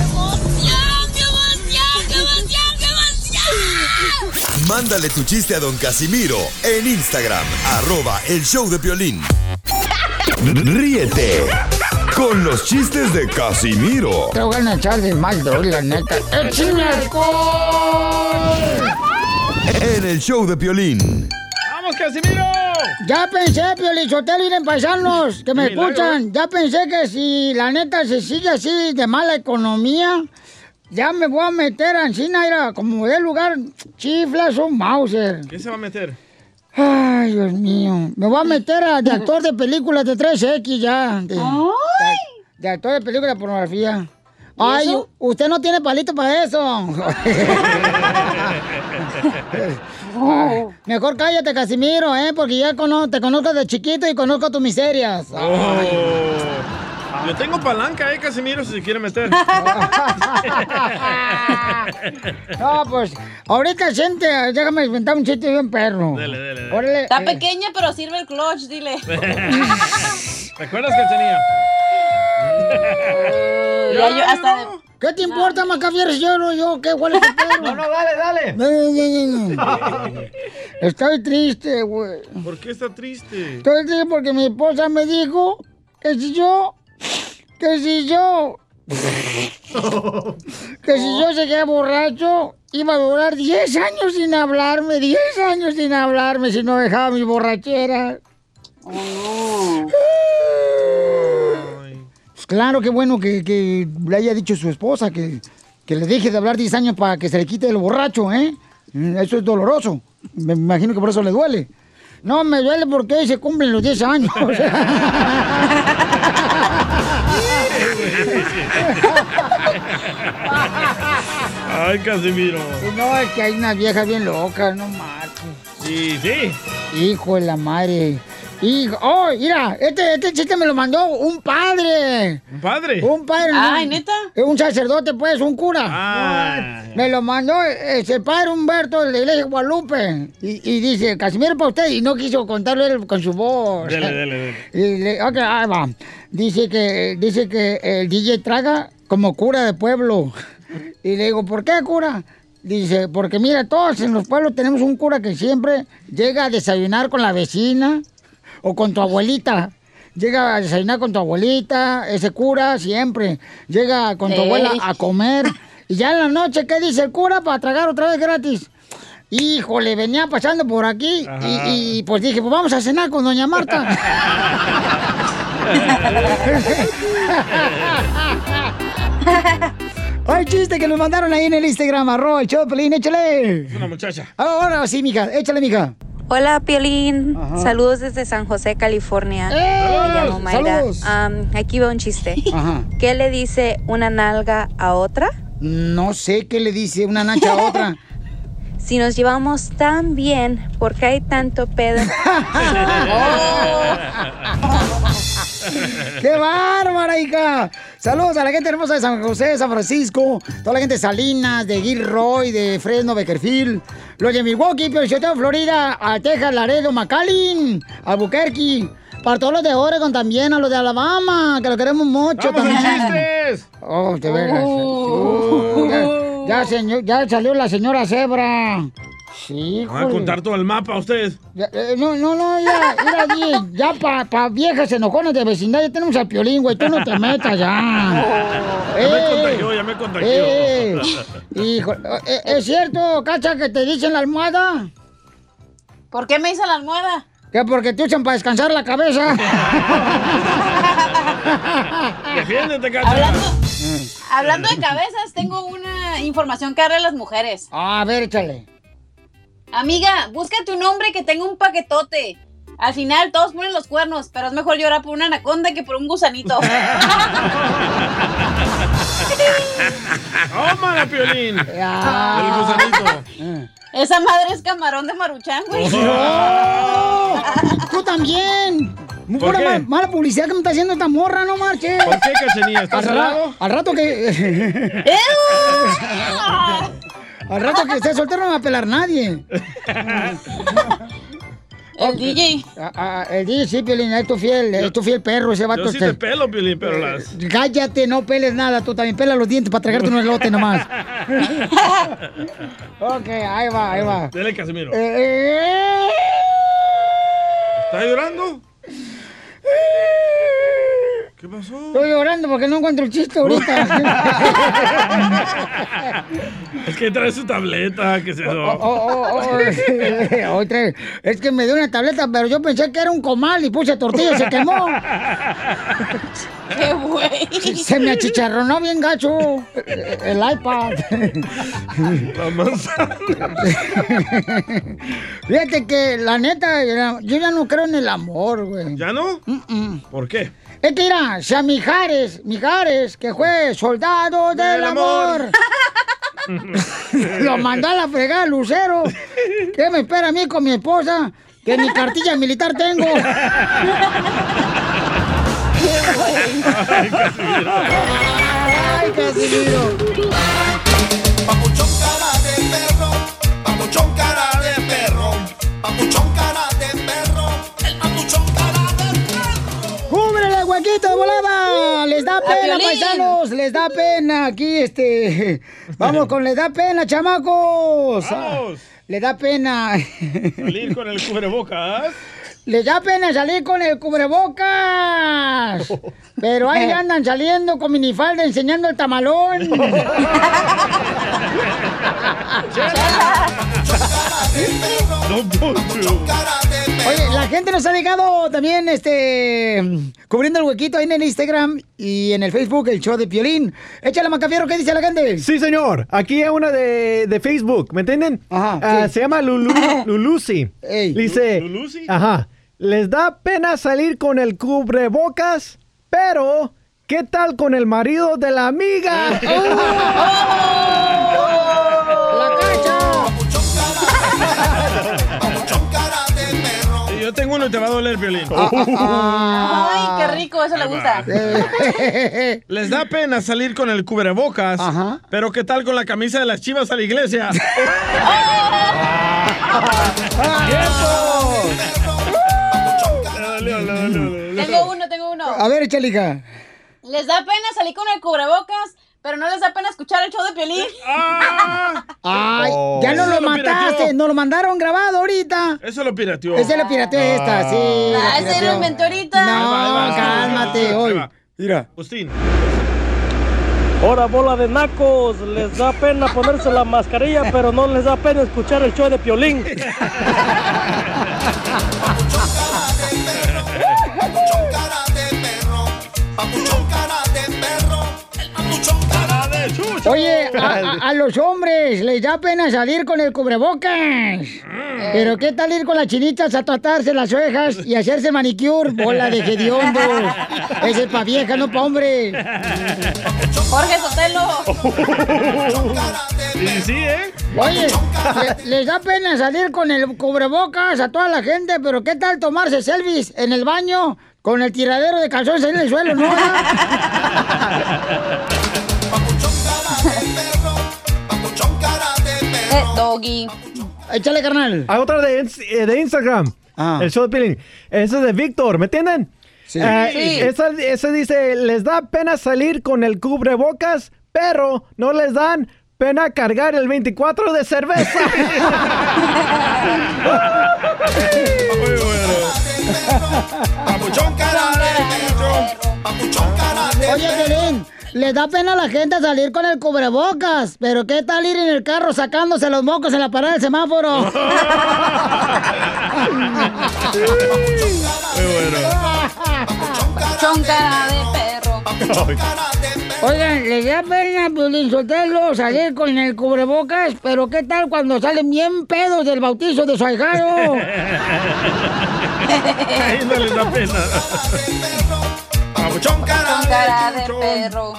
Mándale tu chiste a don Casimiro en Instagram, arroba el show de violín. Ríete con los chistes de Casimiro Te voy a echar de mal, doy, la neta. ¡Échame alcohol! en el show de violín. ¡Vamos, Casimiro! Ya pensé, Piolichotelo, ir en paisanos que me escuchan. Ya pensé que si la neta se sigue así de mala economía, ya me voy a meter a Encina, era como de lugar, chiflas o Mauser. ¿Qué se va a meter? Ay, Dios mío. Me voy a meter a, de actor de películas de 3X ya. De, de- de actor de películas de pornografía. Ay, eso? usted no tiene palito para eso. Ay, mejor cállate, Casimiro, ¿eh? Porque ya cono- te conozco de chiquito y conozco tus miserias. Oh. Yo tengo palanca, eh, Casimiro, si se quiere meter. No, pues, ahorita siente, déjame inventar un chiste bien perro. Dele, dele, dele. Órale, Está eh, pequeña, pero sirve el clutch, dile. ¿Te acuerdas, Cachanilla? Ya yo hasta de- ¿Qué te importa, Macafieres? Yo no, yo, ¿qué? ¿Cuál es el pedo? No, no, dale, dale. No, no, no, no, no. Estoy triste, güey. ¿Por qué está triste? Estoy triste porque mi esposa me dijo que si yo, que si yo, que si yo seguía borracho, iba a durar 10 años sin hablarme, 10 años sin hablarme si no dejaba mi borrachera. Pues claro, qué bueno que, le haya dicho su esposa que, que le deje de hablar 10 años para que se le quite el borracho, ¿eh? Eso es doloroso. Me imagino que por eso le duele. No, me duele porque hoy se cumplen los 10 años. Ay, Casimiro. no, es que hay unas viejas bien locas, no marches. Sí, sí. Hijo de la madre. Hijo, oh, mira, este, este chiste me lo mandó un padre. ¿Un padre? Un padre. Ay, un- ¿neta? Un sacerdote, pues, un cura. Ah. Me lo mandó ese padre Humberto de la iglesia de Guadalupe. Y, y dice, Casimiro para usted. Y no quiso contarlo él con su voz. Dele, dele, dele. Y le- ok, ahí va. Dice que, dice que el DJ traga como cura de pueblo. Y le digo, ¿por qué cura? Dice, porque mira, todos en los pueblos tenemos un cura que siempre llega a desayunar con la vecina o con tu abuelita. Llega a desayunar con tu abuelita, ese cura siempre. Llega con tu abuela a comer. Y ya en la noche, ¿qué dice el cura para tragar otra vez gratis? Híjole, venía pasando por aquí y, y, pues dije, pues vamos a cenar con doña Marta. Ay, chiste que nos mandaron ahí en el Instagram, arroba el Pelín, échale. Es una muchacha. Ahora sí, mija, échale, mija. Hola, Piolín. Saludos desde San José, California. ¡Eh! Me llamo Mayra. Saludos. Am, aquí va un chiste. Ajá. ¿Qué le dice una nalga a otra? No sé qué le dice una nacha a otra. Si nos llevamos tan bien, ¿por qué hay tanto pedo? ¡Qué bárbara, hija! Saludos a la gente hermosa de San José, de San Francisco, toda la gente de Salinas, de Gilroy, de Fresno, Beckerfield, los de Milwaukee, Piochoteo, Florida, a Texas, Laredo, McAllen, Albuquerque, para todos los de Oregon también, a los de Alabama, que lo queremos mucho ¡Vamos a también. chistes! Oh, de veras. Uh, ya, ya, señor- ya salió la señora Zebra. Sí, Van a contar todo el mapa a usted. ya, eh, no, no, no, ya, mira allí, ya para pa viejas enojonas de vecindad, ya tenemos al piolín, güey, tú no te metas ya. Ya me contagió, ya me contagió. eh, hijo, eh, ¿es cierto, Cacha, que te dicen la almohada? ¿Por qué me hizo la almohada? Que porque te usan para descansar la cabeza. Defiéndete, Cacha. Hablando, hablando de cabezas, tengo una información que darle a las mujeres. A ver, échale. Amiga, búscate un hombre que tenga un paquetote. Al final todos ponen los cuernos, pero es mejor llorar por una anaconda que por un gusanito. ¡Tómala, Piolín! Ah. El gusanito. Esa madre es camarón de maruchan, güey. ¡No! ¡Tú también! Mala publicidad que me está haciendo esta morra, no marches. ¿Por qué, Cachanilla? ¿Estás Al, ra- al rato que. al rato que esté soltero no va a pelar nadie. El DJ. Ah, ah, el DJ, sí, Piolín, es tu fiel, es tu fiel perro ese vato. Yo sí este. te pelo, Piolín, pero las... Cállate, no peles nada, tú también pela los dientes para tragarte un elote nomás. ok, ahí va, ahí va. Dele, Casimiro. Eh, ¿Está llorando? ¿Qué pasó? Estoy llorando porque no encuentro el chiste ahorita. Es que trae su tableta, que se Oh, oh, oh, otra- es que me dio una tableta, pero yo pensé que era un comal y puse tortilla y se quemó. ¡Qué güey! Se me achicharronó bien gacho el iPad. La manzana. Fíjate que la neta, yo ya no creo en el amor, güey. ¿Ya no? ¿Por qué? Es que mira, si a Mijares, Mijares, que fue soldado del, Del amor. Lo mandó a la fregada Lucero. ¿Qué me espera a mí con mi esposa? Que ni cartilla militar tengo. Ay, Casimiro. Papuchón ¡Cúbrele el huequito de volada! ¡Les da pena, paisanos! ¡Les da pena! Aquí, este... Vamos con les da pena, chamacos. Vamos. Les da pena. Salir con el cubrebocas. Les da pena salir con el cubrebocas. Pero ahí andan saliendo con minifalda enseñando el tamalón. Poncho. Oye, la gente nos ha llegado también, este, cubriendo el huequito ahí en el Instagram y en el Facebook, el show de Piolín. Échale, Macafierro, ¿qué dice la gente? Sí, señor. Aquí hay una de, de Facebook, ¿me entienden? Ah, sí. Se llama Lulu, Lulusi. Dice, ¿Lulusi? ajá, les da pena salir con el cubrebocas, pero ¿qué tal con el marido de la amiga? ¡La Yo tengo uno y te va a doler, Piolín. Ay, qué rico, eso le gusta. Les da pena salir con el cubrebocas, pero ¿qué tal con la camisa de las chivas a la iglesia? Tengo uno, tengo uno. A ver, échale, hija. Les da pena salir con el cubrebocas, pero no les da pena escuchar el show de Piolín. Ay, Oh. ya no lo lo mataste, nos lo mandaron grabado ahorita. Eso lo pirateó. Ese lo pirateó esta, sí. Ah, ese lo inventé ahorita. No, cálmate, hoy. Mira. Agustín. Ahora bola de nacos, les da pena ponerse la mascarilla, pero no les da pena escuchar el show de Piolín. Oye, a, a- a los hombres les da pena salir con el cubrebocas. Pero ¿qué tal ir con las chinitas a tratarse las orejas y hacerse manicure? Bola de hediondos. Ese es pa' vieja, no pa' hombre. Jorge Sotelo. Y sí, ¿eh? Oye, le- les da pena salir con el cubrebocas a toda la gente, pero ¿qué tal tomarse selfies en el baño con el tiradero de calzones en el suelo, no? doggy. Échale, carnal. Hay otra de, eh, de Instagram. El show de Piolín. Ese es de Víctor, ¿me entienden? Sí. Eh, Sí. Esa, esa dice, les da pena salir con el cubrebocas, pero no les dan pena cargar el 24 de cerveza. Muy bueno. Papuchón cara de perro, papuchón cara de Oye, Piolín, les da pena a la gente salir con el cubrebocas, pero ¿qué tal ir en el carro sacándose los mocos en la parada del semáforo? Muy bueno. Papuchón cara de perro. Oigan, les da pena, Piolín Sotelo, salir con el cubrebocas, pero ¿qué tal cuando salen bien pedos del bautizo de su ahijado? Ahí no les da pena. Papuchón cara de perro.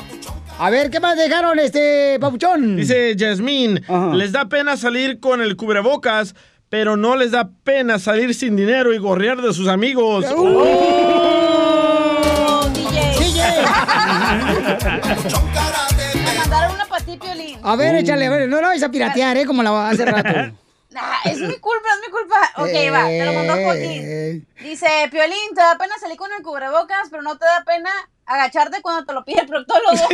A ver, ¿qué más dejaron, este, papuchón? Dice Yasmín, les da pena salir con el cubrebocas, pero no les da pena salir sin dinero y gorrear de sus amigos. Oh, DJ. Me mandaron una para ti, Piolín. A ver, échale, a ver, no la vais a piratear, ¿eh? Como la hace rato. Nah, es mi culpa, es mi culpa. Ok, va, te lo mandó Joaquín. Dice, Piolín, te da pena salir con el cubrebocas, pero no te da pena agacharte cuando te lo pide el proctólogo.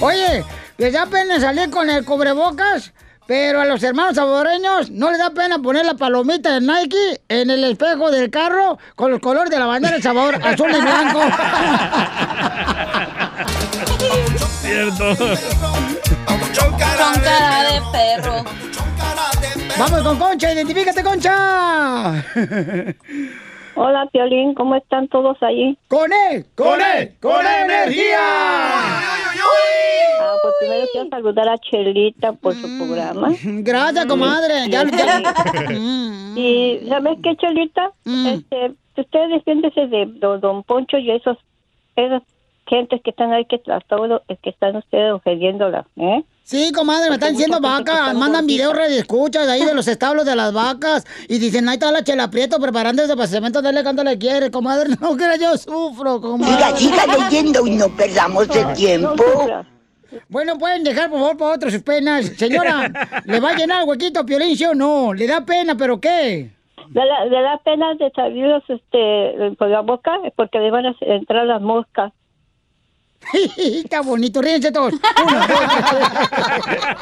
Oye, les da pena salir con el cubrebocas, pero a los hermanos salvadoreños no les da pena poner la palomita de Nike en el espejo del carro con los colores de la bandera de Salvador, azul y blanco. Cierto. Con cara de perro. Vamos con Concha, identifícate, Concha. Hola, Piolín, ¿cómo están todos allí? ¡Con él! ¡Con él! ¡Con energía! Ah, pues primero quiero saludar a Chelita por su programa. Gracias, comadre. Ya, ya- Y, ¿sabes qué, Chelita? Este, usted defiéndese de don, don Poncho y esos, esas gentes que están ahí que, a todo, que están ustedes ofendiéndola, ¿eh? Sí, comadre, me están diciendo vacas, mandan videos escuchas ahí de los establos de las vacas y dicen, ahí está la chela prieto preparándose para cemento, dale cuando le quiere, comadre, no que yo sufro, comadre. Siga, siga leyendo y no perdamos el tiempo. Bueno, pueden dejar por favor para otros sus penas. Señora, ¿le va a llenar el huequito a Piolín, sí o no? ¿Le da pena, pero qué? Le da, le da pena de salirlos este, por la boca porque le van a entrar las moscas. Está bonito, ríense todos.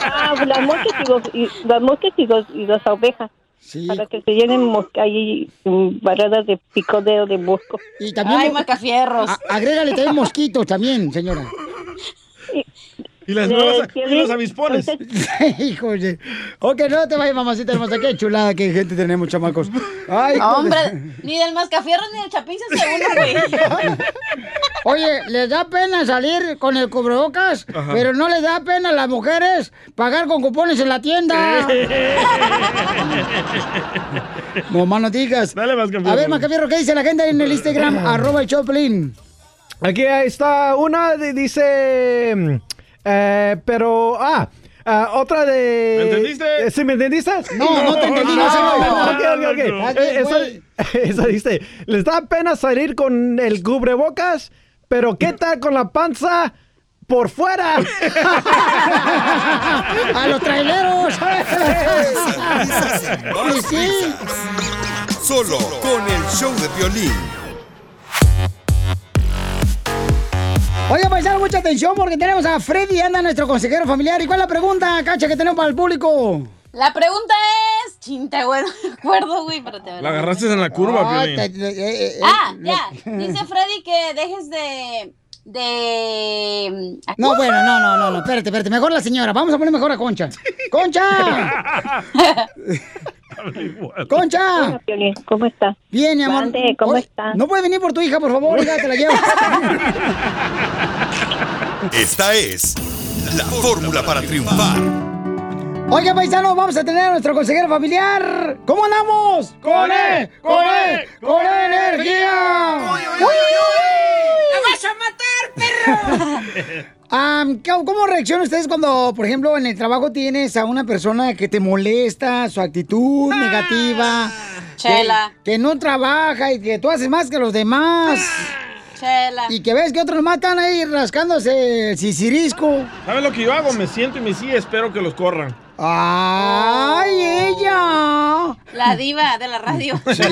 Ah, las moscas y, los, y, las moscas y, los, y las ovejas. Para que se llenen mosca y mm, barradas de picodeo de mosco. Y también Ay, macafierros. A- agrégale también mosquitos también, señora. Y las Eh, nuevas, y los avispones. Hijos de... Ok, no te vayas, mamacita hermosa. Qué chulada, qué gente tenemos, chamacos. Ay, hijo de- Hombre, ni del mascafierro ni del chapín se güey. Oye, les da pena salir con el cubrebocas, Ajá. pero no les da pena a las mujeres pagar con cupones en la tienda. no más no digas. Dale, Mascafierro. A ver, Macafierro, ¿qué dice la gente en el Instagram? arroba el Choplin. Aquí está una, dice, eh, pero, ah, ah, otra de... ¿Me entendiste? Eh, ¿Sí me entendiste? No, no te entendí, no no, ok, ok, ok. no. Eh, esa, esa dice, les da pena salir con el cubrebocas, pero ¿qué tal con la panza por fuera? ¡A los traileros! Y Sí. Solo con el show de violín. Oiga, paisano, mucha atención porque tenemos a Freddy, anda nuestro consejero familiar. ¿Y cuál es la pregunta, Cacha, que tenemos para el público? La pregunta es. Chinta, güey, no me acuerdo, güey, pero te La agarraste en la curva, te- eh, eh, Ah, ya. Dice Freddy que dejes de. de. No, bueno, no, no, no, no, espérate, espérate. Mejor la señora. Vamos a poner mejor a Concha. ¡Concha! ¡Concha! ¿cómo está? Bien, mi amor. ¿cómo está? No puedes venir por tu hija, por favor. Hija, te la llevo. Esta es la fórmula para triunfar. Oiga, paisano, vamos a tener a nuestro consejero familiar. ¿Cómo andamos? ¡Con él! ¡Con él! ¡Con energía! ¡Me vas a matar, perro! ¿cómo- ¿Cómo reaccionan ustedes cuando, por ejemplo, en el trabajo tienes a una persona que te molesta, su actitud negativa? Chela. Que, que no trabaja y que tú haces más que los demás. Chela. Y que ves que otros están ahí rascándose el sisirisco. ¿Sabes lo que yo hago? Me siento y me sí espero que los corran. ¡Ay, ella! La diva de la radio. Sí.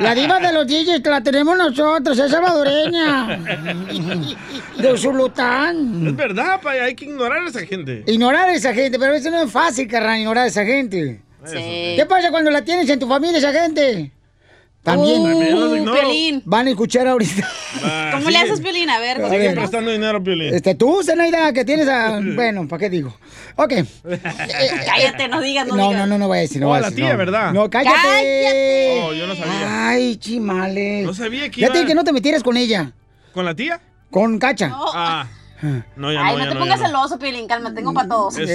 La diva de los DJs que la tenemos nosotros, es salvadoreña. De Usulután. Es verdad, pa, hay que ignorar a esa gente. Ignorar a esa gente, pero eso no es fácil, carnal, ignorar a esa gente. ¿Qué pasa cuando la tienes en tu familia, esa gente? También. Uh. Piolín. Van a escuchar ahorita. ¿Cómo le haces, Piolín? A ver. Sigue prestando dinero, Piolín. Este, tú, Zenaida, que tienes a... Bueno, ¿para qué digo? Ok. Cállate, no digas, no, No, digas. no, no, no voy a decir. No Oh, voy a la decir, tía, no. ¿verdad? No, cállate. ¡Cállate! Oh, yo no sabía. Ay, chimales. No sabía que Ya iba- te dije que no te metieras con ella. ¿Con la tía? Con Cacha. No. Ah. No, ya Ay, no, no ya te no, pongas celoso, Piolín, calma, tengo para todos.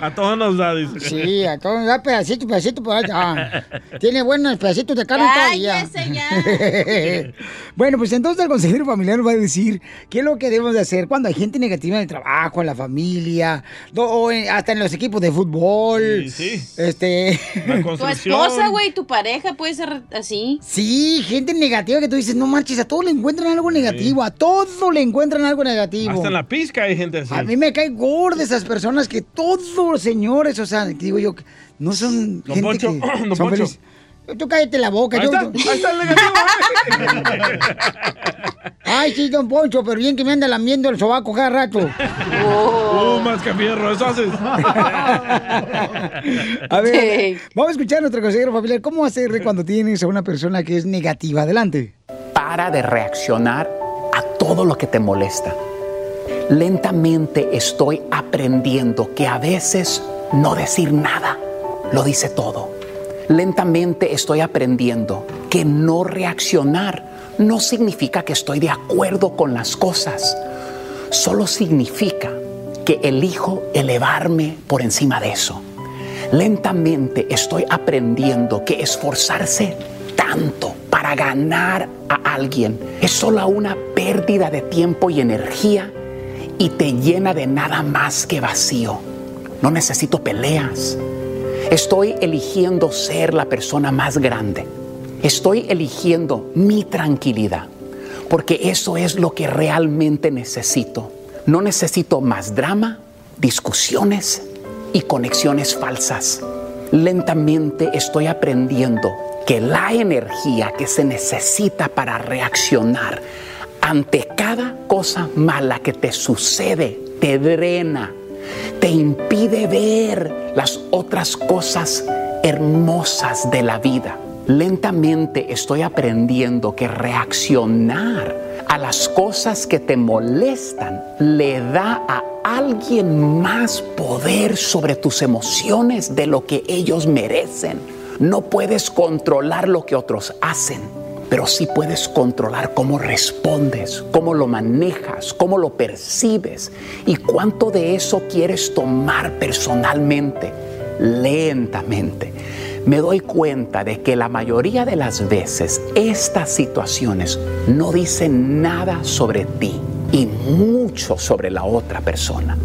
A todos nos da, dice. Sí, a todos da pedacito, pedacito por allá. Tiene buenos pedacitos de carne todavía. Bueno, pues entonces el consejero familiar va a decir qué es lo que debemos de hacer cuando hay gente negativa en el trabajo, en la familia, o en- hasta en los equipos de fútbol. Sí, Este. Tu esposa, güey, tu pareja puede ser así. Sí, gente negativa que tú dices, no marches, a todos le encuentran algo negativo, A todo le encuentran algo negativo. Hasta en la pizca hay gente así. A mí me cae gorda esas personas que todos, señores, o sea, digo yo, no son Don gente Poncho, que don son Poncho. Tú cállate la boca. Ahí yo- está, ahí está el negativo. Ay, sí, don Poncho, pero bien que me anda lamiendo el sobaco cada rato. Uh, mascafierro, eso haces. A ver, vamos a escuchar a nuestro consejero familiar. ¿Cómo hacer cuando tienes a una persona que es negativa? Adelante. Para de reaccionar todo lo que te molesta. Lentamente estoy aprendiendo que a veces no decir nada lo dice todo. Lentamente estoy aprendiendo que no reaccionar no significa que estoy de acuerdo con las cosas. Solo significa que elijo elevarme por encima de eso. Lentamente estoy aprendiendo que esforzarse tanto ganar a alguien es solo una pérdida de tiempo y energía y te llena de nada más que vacío. No necesito peleas. Estoy eligiendo ser la persona más grande. Estoy eligiendo mi tranquilidad, porque eso es lo que realmente necesito. No necesito más drama, discusiones y conexiones falsas. Lentamente estoy aprendiendo que la energía que se necesita para reaccionar ante cada cosa mala que te sucede te drena, te impide ver las otras cosas hermosas de la vida. Lentamente estoy aprendiendo que reaccionar a las cosas que te molestan le da a alguien más poder sobre tus emociones de lo que ellos merecen. No puedes controlar lo que otros hacen, pero sí puedes controlar cómo respondes, cómo lo manejas, cómo lo percibes y cuánto de eso quieres tomar personalmente, lentamente. Me doy cuenta de que la mayoría de las veces estas situaciones no dicen nada sobre ti y mucho sobre la otra persona.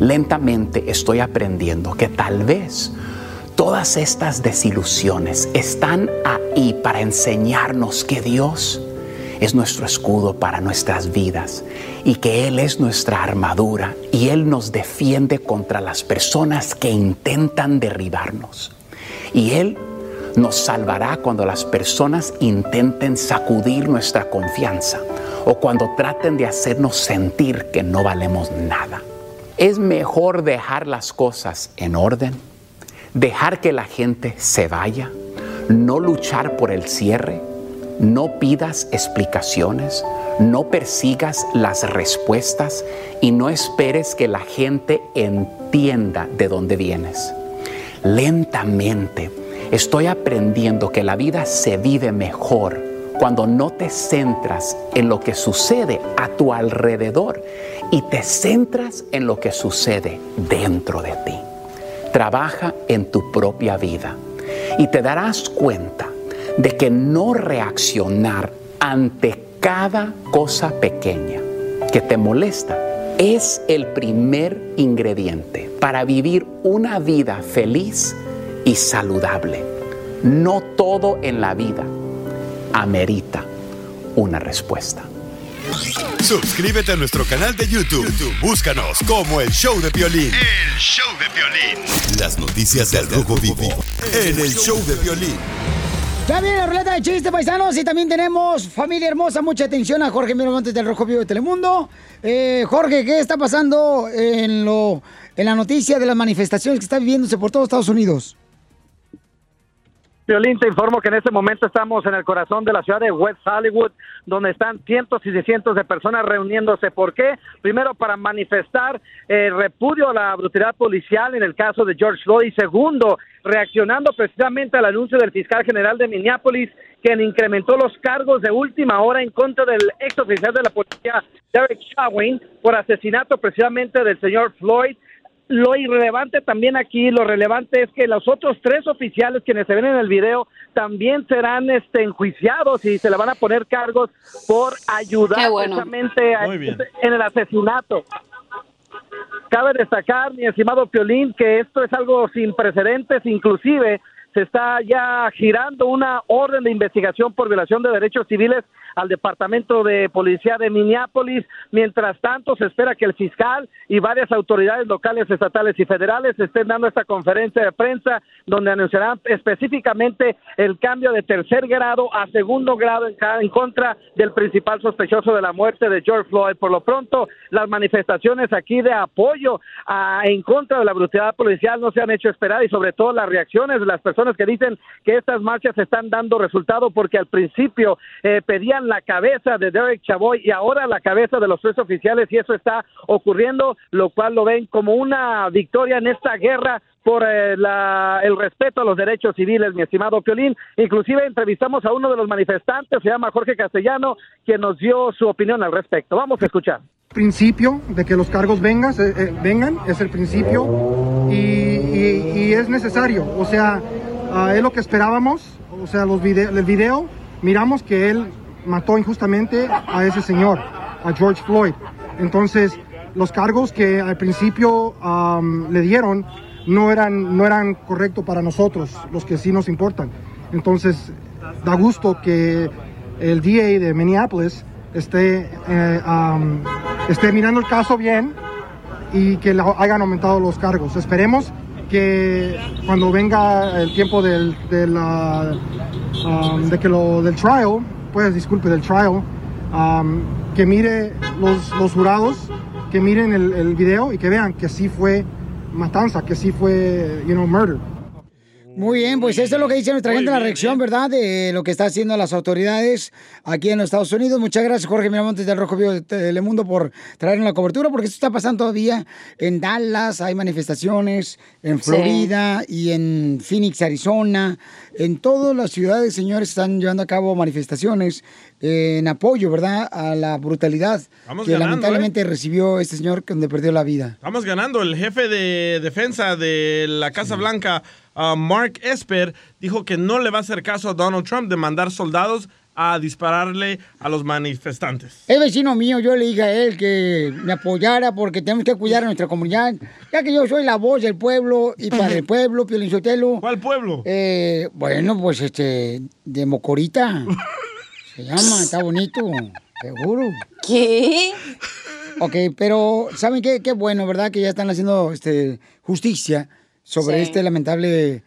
Lentamente estoy aprendiendo que tal vez todas estas desilusiones están ahí para enseñarnos que Dios es nuestro escudo para nuestras vidas y que Él es nuestra armadura y Él nos defiende contra las personas que intentan derribarnos. Y Él nos salvará cuando las personas intenten sacudir nuestra confianza o cuando traten de hacernos sentir que no valemos nada. Es mejor dejar las cosas en orden, dejar que la gente se vaya, no luchar por el cierre, no pidas explicaciones, no persigas las respuestas y no esperes que la gente entienda de dónde vienes. Lentamente estoy aprendiendo que la vida se vive mejor cuando no te centras en lo que sucede a tu alrededor y te centras en lo que sucede dentro de ti. Trabaja en tu propia vida y te darás cuenta de que no reaccionar ante cada cosa pequeña que te molesta es el primer ingrediente para vivir una vida feliz y saludable. No todo en la vida amerita una respuesta. Suscríbete a nuestro canal de YouTube. YouTube, Búscanos como el show de violín. El show de violín. Las noticias del Rojo Vivo en el show de violín. Ya viene la ruleta de chistes, paisanos, y también tenemos familia hermosa. Mucha atención a Jorge Miramontes del Rojo Vivo de Telemundo. Eh, Jorge, ¿qué está pasando en, lo, en la noticia de las manifestaciones que están viviéndose por todos Estados Unidos? Violín, te informo que en este momento estamos en el corazón de la ciudad de West Hollywood, donde están cientos y cientos de personas reuniéndose. ¿Por qué? Primero, para manifestar eh, repudio a la brutalidad policial en el caso de George Floyd. Y segundo, reaccionando precisamente al anuncio del fiscal general de Minneapolis, quien incrementó los cargos de última hora en contra del ex oficial de la policía, Derek Chauvin, por asesinato precisamente del señor Floyd lo irrelevante también aquí, lo relevante es que los otros tres oficiales quienes se ven en el video también serán este, enjuiciados y se le van a poner cargos por ayudar Qué bueno. precisamente a- Muy bien. en el asesinato. Cabe destacar, mi estimado Piolín, que esto es algo sin precedentes, inclusive se está ya girando una orden de investigación por violación de derechos civiles al Departamento de Policía de Minneapolis. Mientras tanto, se espera que el fiscal y varias autoridades locales, estatales y federales estén dando esta conferencia de prensa donde anunciarán específicamente el cambio de tercer grado a segundo grado en, contra del principal sospechoso de la muerte de George Floyd. Por lo pronto, las manifestaciones aquí de apoyo en contra de la brutalidad policial no se han hecho esperar y sobre todo las reacciones de las personas que dicen que estas marchas están dando resultado porque al principio eh, pedían la cabeza de Derek Chavoy y ahora la cabeza de los tres oficiales y eso está ocurriendo, lo cual lo ven como una victoria en esta guerra por eh, la- el respeto a los derechos civiles, mi estimado Piolín. Inclusive entrevistamos a uno de los manifestantes, se llama Jorge Castellano, quien nos dio su opinión al respecto. Vamos a escuchar. principio de que los cargos vengan, eh, eh, vengan es el principio y es necesario. O sea, ah, es lo que esperábamos. O sea, los vide- el video, miramos que él mató injustamente a ese señor, a George Floyd. Entonces, los cargos que al principio le dieron no eran, no eran correctos para nosotros, los que sí nos importan. Entonces, da gusto que el DA de Minneapolis esté, eh, esté mirando el caso bien y que le hayan aumentado los cargos. Esperemos que cuando venga el tiempo del, am, de que lo, del trial, pues disculpe, del trial, am, que mire los, los jurados, que miren el, el video y que vean que sí fue matanza, que sí fue, you know, murder. Muy bien, pues eso es lo que dice nuestra gente en la reacción, ¿verdad? De lo que está haciendo las autoridades aquí en los Estados Unidos. Muchas gracias, Jorge Miramontes del Rojo Vivo de Telemundo, por traernos la cobertura, porque esto está pasando todavía en Dallas, hay manifestaciones, en Sí. Florida y en Phoenix, Arizona. En todas las ciudades, señores, están llevando a cabo manifestaciones eh, en apoyo, ¿verdad? A la brutalidad Vamos que ganando, lamentablemente recibió este señor donde perdió la vida. Estamos ganando. El jefe de defensa de la Casa Blanca, uh, Mark Esper, dijo que no le va a hacer caso a Donald Trump de mandar soldados a dispararle a los manifestantes. Es vecino mío, yo le dije a él que me apoyara porque tenemos que cuidar a nuestra comunidad. Ya que yo soy la voz del pueblo y para el pueblo, Piolín Sotelo. ¿Cuál pueblo? Eh, bueno, pues este, de Mocorita. Se llama, está bonito, seguro. ¿Qué? Ok, pero ¿saben qué? Qué bueno, ¿verdad? Que ya están haciendo este, justicia sobre Sí. este lamentable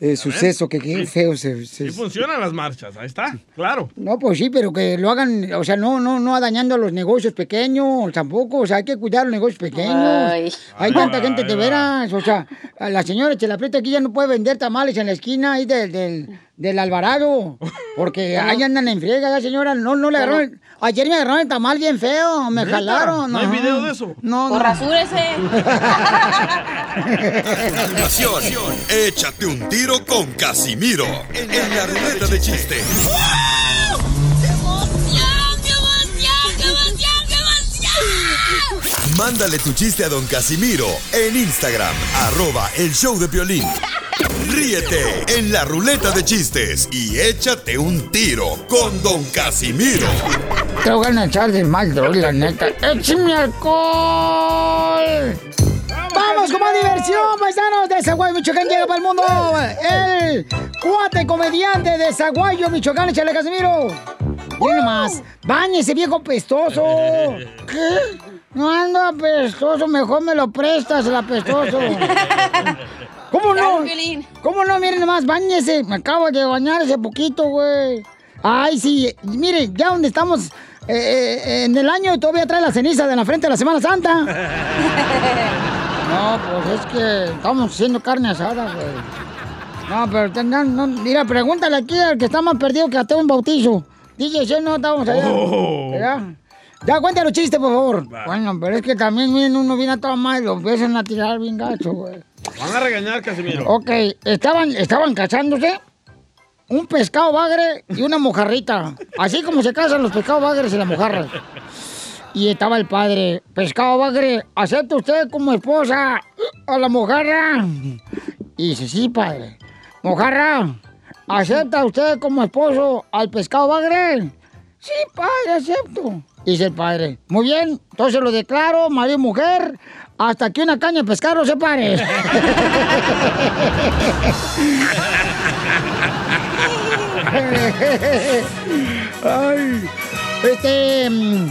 eh, suceso que qué feo se... se- Sí funcionan las marchas, ahí está, claro. no, pues sí, pero que lo hagan, o sea, no, no, no dañando a los negocios pequeños tampoco, o sea, hay que cuidar a los negocios pequeños. Ay. Hay Ahí tanta va, gente de veras, o sea, a la señora Chelapreta aquí ya no puede vender tamales en la esquina ahí del, del, del Alvarado, porque ahí andan en friega, ya señora, no, no le agarraron, ayer me agarraron el tamal bien feo, me ¿Neta? jalaron. ¿No hay ajá. video de eso? No, no. rasúrese. Continuación, échate un tiro con Casimiro en la ruleta de chistes. Mándale tu chiste a don Casimiro en Instagram, arroba el show de violín. Ríete en la ruleta de chistes y échate un tiro con don Casimiro. Te voy a echar de mal, droga, la neta. ¡Échame alcohol! ¡Vamos con más diversión, paisanos! De Zaguayo, Michoacán llega para el mundo. El cuate comediante de Zaguayo, Michoacán, échale Casimiro. Miren nomás, bañese, viejo pestoso. ¿Qué? No ando apestoso, mejor me lo prestas, el apestoso. ¿Cómo no? ¿Cómo no? Miren nomás, bañese. Me acabo de bañar hace poquito, güey. Ay, sí. Miren, ya donde estamos eh, eh, en el año todavía trae la ceniza de la frente de la Semana Santa. No, pues es que estamos haciendo carne asada, güey. No, pero tengan, no, mira, pregúntale aquí al que está más perdido que hasta un bautizo. DJ, ¿sí no estamos allá? Oh. ¿Verdad? Ya, cuéntale los chistes, por favor. Bueno, pero es que también miren, uno viene a todo mal y lo empiezan a tirar bien gacho, güey. Van a regañar, Casimiro. Ok, estaban, estaban casándose un pescado bagre y una mojarrita. Así como se casan los pescados bagres y las mojarras. Y estaba el padre, pescado bagre, ¿acepta usted como esposa a la mojarra? Y dice, sí, padre. Mojarra, ¿acepta usted como esposo al pescado bagre? Sí, padre, acepto. Dice el padre, muy bien, entonces lo declaro, marido y mujer, hasta que una caña de pescado se pare. Ay. Este. Mm,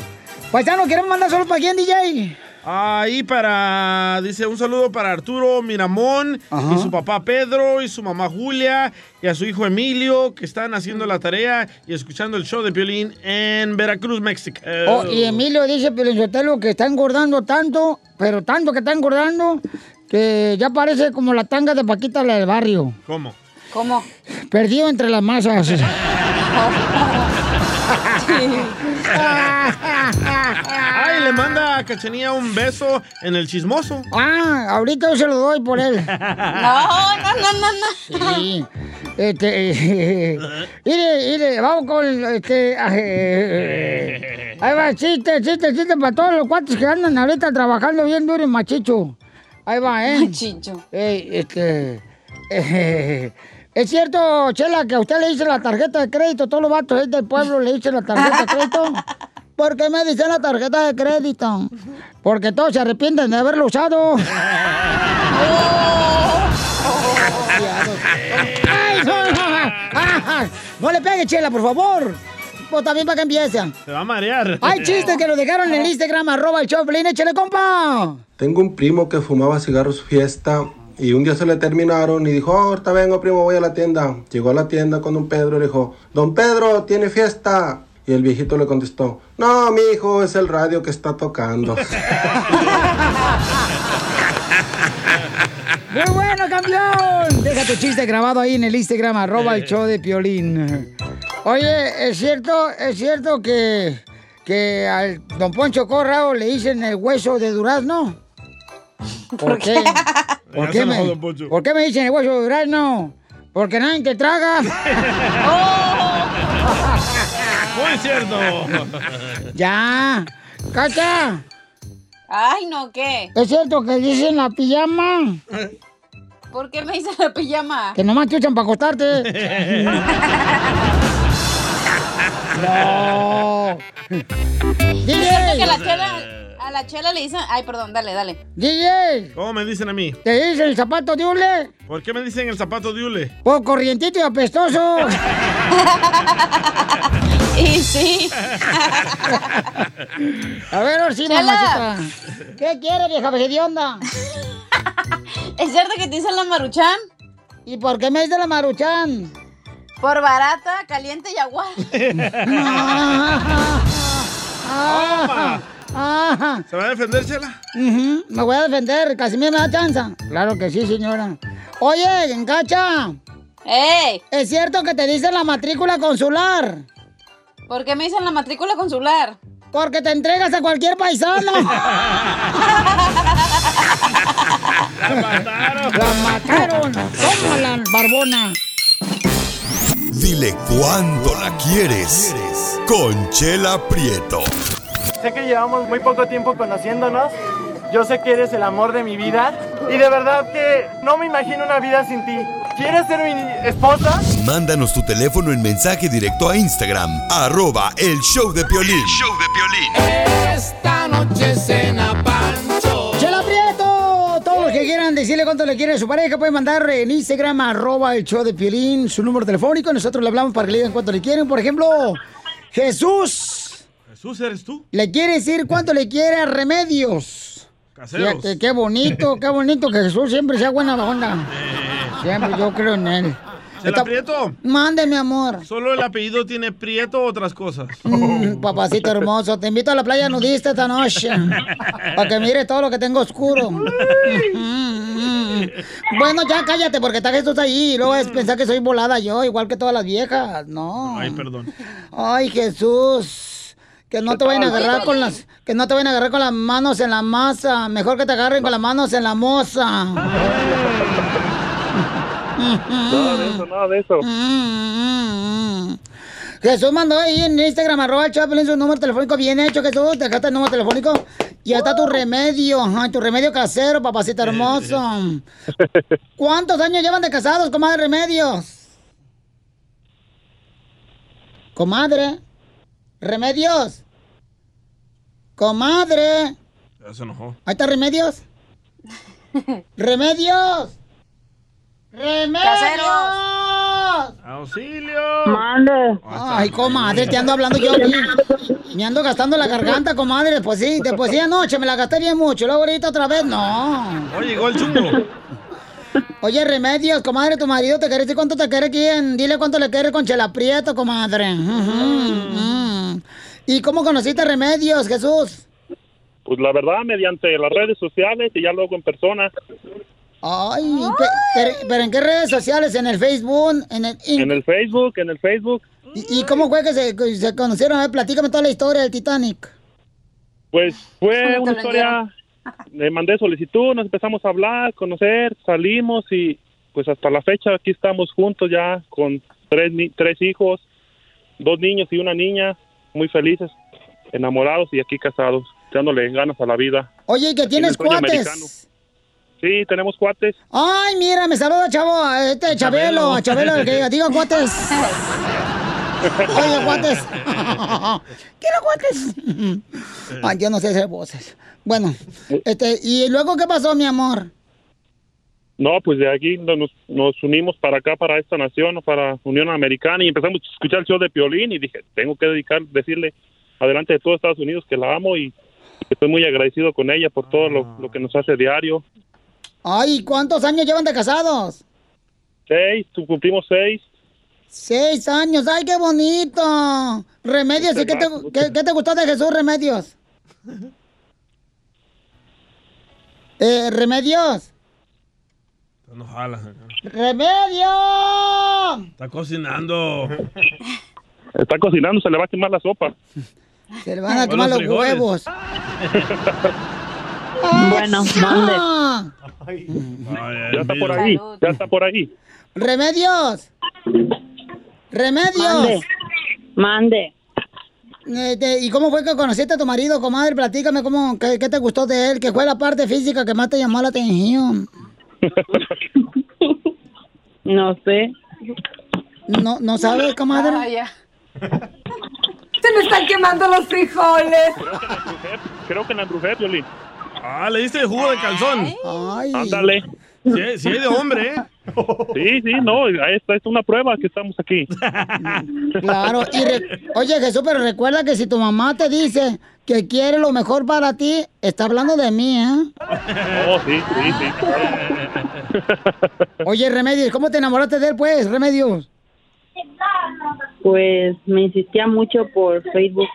paisano, ¿queremos mandar solo para quién, DJ? Ahí para, dice, un saludo para Arturo Miramón y su papá Pedro y su mamá Julia y a su hijo Emilio que están haciendo la tarea y escuchando el show de Piolín en Veracruz, México. Oh, y Emilio dice, Pelizotelo, que está engordando tanto, pero tanto que está engordando, que ya parece como la tanga de Paquita, la del barrio. ¿Cómo? ¿Cómo? Perdido entre las masas. Le manda a Cachanía un beso en el chismoso. Ah, ahorita yo se lo doy por él. No, no, no, no, no. Sí. Este. mire, mire, vamos con. Este. eh, ahí va, chiste, chiste, chiste para todos los cuates que andan ahorita trabajando bien duro y machicho. Ahí va, ¿eh? Machicho. Ey, este. eh, ¿Es cierto, Chela, que a usted le dice la tarjeta de crédito? Todos los vatos del pueblo le dicen la tarjeta de crédito. ¿Por qué me dicen la tarjeta de crédito? Porque todos se arrepienten de haberlo usado. Ay, no, no. No le pegue, Chela, por favor. Pues también para que empiece. Se va a marear. Hay chistes que lo dejaron en el Instagram, arroba el Choplin, échale, compa. Tengo un primo que fumaba cigarros fiesta y un día se le terminaron y dijo, "Oh, ahorita vengo primo, voy a la tienda. Llegó a la tienda con don Pedro y le dijo, don Pedro, ¿tiene fiesta? Y el viejito le contestó, no, mi hijo, es el radio que está tocando. Muy bueno, campeón. Deja tu chiste grabado ahí en el Instagram, arroba el show de Piolín. Oye, ¿es cierto, es cierto que, que al don Poncho Corrao le dicen el hueso de durazno? ¿Por qué? ¿Por qué, me. ¿Por qué me dicen el hueso de durazno? Porque nadie te traga. Muy cierto. ya. ¡Cacha! Ay, no, ¿qué? ¿Es cierto que dicen la pijama? ¿Por qué me dice la pijama? Que nomás te usan para acostarte. no. ¿Es cierto que a la chela, a la chela le dicen... Ay, perdón, dale, dale. DJ, ¿Cómo me dicen a mí? ¿te dicen el zapato de hule? ¿Por qué me dicen el zapato de hule? Por corrientito y apestoso. y sí. A ver, mamacita. ¿Qué quiere, vieja vejedionda? ¿Es cierto que te dicen la maruchan? ¿Y por qué me dice la maruchan? Por barata, caliente y agua. Ah, ah, ¿Se va a defender, Chela? ujú, Me voy a defender, Casimiro me da chance. Claro que sí, señora. Oye, Encacha. ¡Ey! ¿Es cierto que te dicen la matrícula consular? ¿Por qué me dicen la matrícula consular? Porque te entregas a cualquier paisano. ¡La mataron! ¡La mataron! ¡Tómala, barbona! Dile cuándo la quieres. Conchela Prieto. Sé que llevamos muy poco tiempo conociéndonos. Yo sé que eres el amor de mi vida. Y de verdad que no me imagino una vida sin ti. ¿Quieres ser mi esposa? Mándanos tu teléfono en mensaje directo a Instagram, arroba el show de Piolín. Esta noche cena Pancho. ¡Chela Prieto! Todos los que quieran decirle cuánto le quiere a su pareja pueden mandar en Instagram arroba el show de Piolín su número telefónico. Nosotros le hablamos para que le digan cuánto le quieren. Por ejemplo, Jesús Jesús, ¿eres tú? le quiere decir cuánto le quiere a Remedios. Caseros. Fíjate, qué bonito, qué bonito que Jesús siempre sea buena onda. Siempre yo creo en él. ¿Chela Está- Prieto? Mande, mi amor. ¿Solo el apellido tiene Prieto o otras cosas? Mm, papacito hermoso, te invito a la playa nudista esta noche. Para que mire todo lo que tengo oscuro. bueno, ya cállate, porque está Jesús ahí. Y luego es pensar que soy volada yo, igual que todas las viejas. No. Ay, perdón. Ay, Jesús. Que no te vayan a agarrar con las, que no te vayan a agarrar con las manos en la masa. Mejor que te agarren con las manos en la moza. Nada de eso, nada de eso. Mm, Jesús mandó ahí en Instagram, arroba el Chaplin, su número telefónico bien hecho, Jesús. Te acá está el número telefónico. Y ya está tu remedio, tu remedio casero, papacito hermoso. ¿Cuántos años llevan de casados, comadre Remedios? Comadre. Remedios. Comadre. Ya se enojó. Ahí está Remedios. Remedios. ¡Remedios! ¡Auxilio! Mande. Ay, comadre, te ando hablando yo aquí. Me ando gastando la garganta, comadre. Pues sí, después sí anoche me la gasté bien mucho. Luego ahorita otra vez, no. Oye, llegó el chumbo. Oye, Remedios, comadre, tu marido te quiere decir cuánto te quiere aquí en... Dile cuánto le quiere con Chela Prieto, comadre. Ujú. ¿Y cómo conociste a Remedios, Jesús? Pues la verdad, mediante las redes sociales y ya luego en persona. Ay, pe- pero, pero ¿en qué redes sociales? ¿En el Facebook? ¿En el, En el Facebook, en el Facebook. ¿Y, y cómo fue que se, conocieron? A ver, platícame toda la historia del Titanic. Pues fue ¿Cómo te una historia, le mandé solicitud, nos empezamos a hablar, conocer, salimos y pues hasta la fecha aquí estamos juntos ya con tres, ni- tres hijos, dos niños y una niña, muy felices, enamorados y aquí casados, dándole ganas a la vida. Oye, ¿y que tienes cuates? americano. Sí, tenemos cuates. Ay, mira, me saluda, chavo, este Chabelo, Chabelo, el que diga, diga cuates. Oye, cuates. Quiero cuates. Ay, yo no sé hacer voces. Bueno, este, ¿y luego qué pasó, mi amor? No, pues de aquí nos, nos unimos para acá, para esta nación, para Unión Americana y empezamos a escuchar el show de Piolín y dije, tengo que dedicar, decirle adelante de todo Estados Unidos que la amo y estoy muy agradecido con ella por todo lo, lo que nos hace diario. Ay, ¿cuántos años llevan de casados? Seis, cumplimos seis. Seis años, ay, qué bonito. Remedios, ¿y qué te, qué- qué te gustó de Jesús, Remedios? Eh, Remedios. No jala. ¡Remedio! Está cocinando. Está cocinando, se le va a quemar la sopa. Se le van a quemar los frijoles. huevos. Bueno, Ah. Ya está por ahí, ya está por ahí. ¡Remedios! ¡Remedios! Mande. Este, ¿Y cómo fue que conociste a tu marido, comadre? Platícame cómo, qué, qué te gustó de él, qué fue la parte física que más te llamó la atención. No sé. No, ¿no sabes, comadre? Se me están quemando los frijoles. Creo que la embrujé, Piolín. Ah, le diste jugo de calzón. Ándale. Sí, sí hay de hombre, ¿eh? Sí, sí, no, esta es una prueba que estamos aquí. Claro, y re- oye Jesús, pero recuerda que si tu mamá te dice que quiere lo mejor para ti, está hablando de mí, ¿eh? Oh, sí, sí, sí. Oye, Remedios, ¿cómo te enamoraste de él, pues, Remedios? Pues me insistía mucho por Facebook.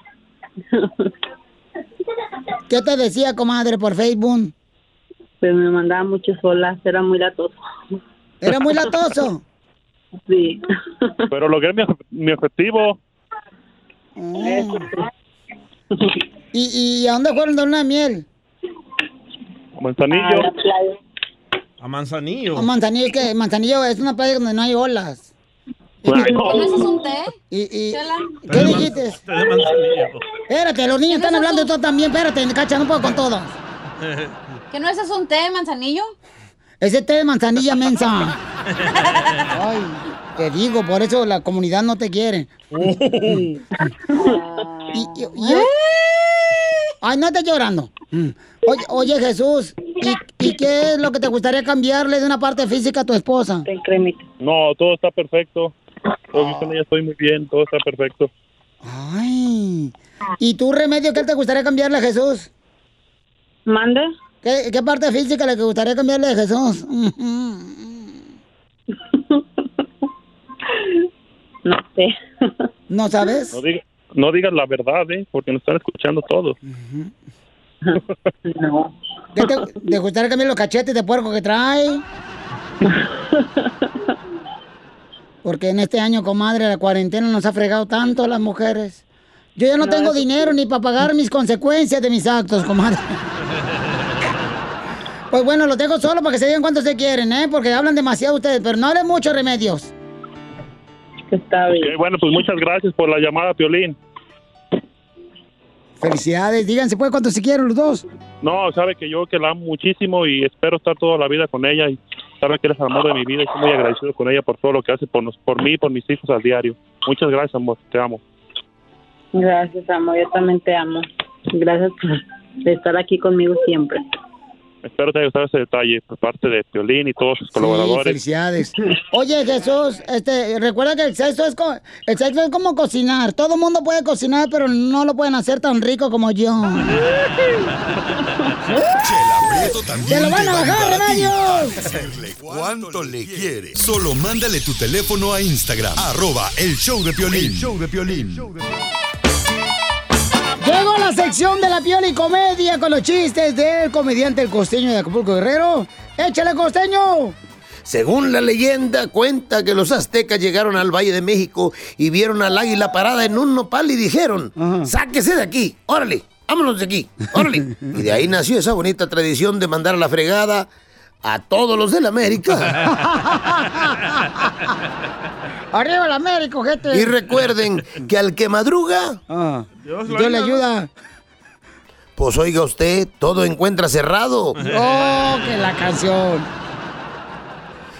¿Qué te decía, comadre, por Facebook? Pues me mandaba muchas olas, era muy latoso. ¿Era muy latoso? Sí. Pero logré mi, mi objetivo. Oh. ¿Y, ¿Y a dónde fueron de una miel? Manzanillo. A Manzanillo. A Manzanillo, es que Manzanillo es una playa donde no hay olas. Ay, no. ¿No haces un té? Y, y-? ¿Qué dijiste? Espérate, los niños están hablando y tú también, espérate, cacha, no puedo con todo. ¿Que no haces un té de manzanillo? Ese té de manzanilla mensa. Ay, te digo, por eso la comunidad no te quiere. Y- y- y- Ay, no estés llorando. Mm. Oye, oye, Jesús, ¿y, y qué es lo que te gustaría cambiarle de una parte física a tu esposa? No, todo está perfecto. Ella estoy muy bien, todo está perfecto. Ay. ¿Y tú, Remedio, qué te gustaría cambiarle a Jesús? ¿Mande? ¿Qué, qué parte física le gustaría cambiarle a Jesús? No sé. ¿No sabes? No, diga- no digas la verdad, ¿eh? Porque nos están escuchando todos. No. ¿Qué te, te gustaría cambiar los cachetes de puerco que trae? Porque en este año, comadre, la cuarentena nos ha fregado tanto a las mujeres. Yo ya no, No, tengo dinero ni para pagar mis consecuencias de mis actos, comadre. Pues bueno, lo tengo solo para que se digan cuánto se quieren, ¿eh? Porque hablan demasiado ustedes, pero no hablen mucho remedios. Está bien. Bueno, pues muchas gracias por la llamada, Piolín. Felicidades, díganse pues cuánto se quieren los dos. No, sabe que yo que la amo muchísimo y espero estar toda la vida con ella y sabe que eres el amor de mi vida y estoy muy agradecido con ella por todo lo que hace por, nos, por mí y por mis hijos al diario. Muchas gracias, amor. Te amo. Gracias, amor. Yo también te amo. Gracias por estar aquí conmigo siempre. Espero te haya gustado ese detalle por parte de Piolín y todos sus Sí, colaboradores. felicidades. Oye, Jesús, este, recuerda que el sexo es co- el sexo es como cocinar. Todo el mundo puede cocinar, pero no lo pueden hacer tan rico como yo. También ¡Te lo van a bajar, Remedios! cuánto le quieres. Solo mándale tu teléfono a Instagram, arroba el show de Piolín. El show de Piolín. Llegó la sección de la piola y comedia con los chistes del comediante El Costeño de Acapulco Guerrero. ¡Échale, Costeño! Según la leyenda, cuenta que los aztecas llegaron al Valle de México y vieron al águila parada en un nopal y dijeron, sáquese de aquí, órale, vámonos de aquí, órale. Y de ahí nació esa bonita tradición de mandar a la fregada a todos los de la América. ¡Arriba el América, gente! Y recuerden que al que madruga, Dios, le ayuda. pues oiga usted, todo encuentra cerrado. ¡Oh, que la canción!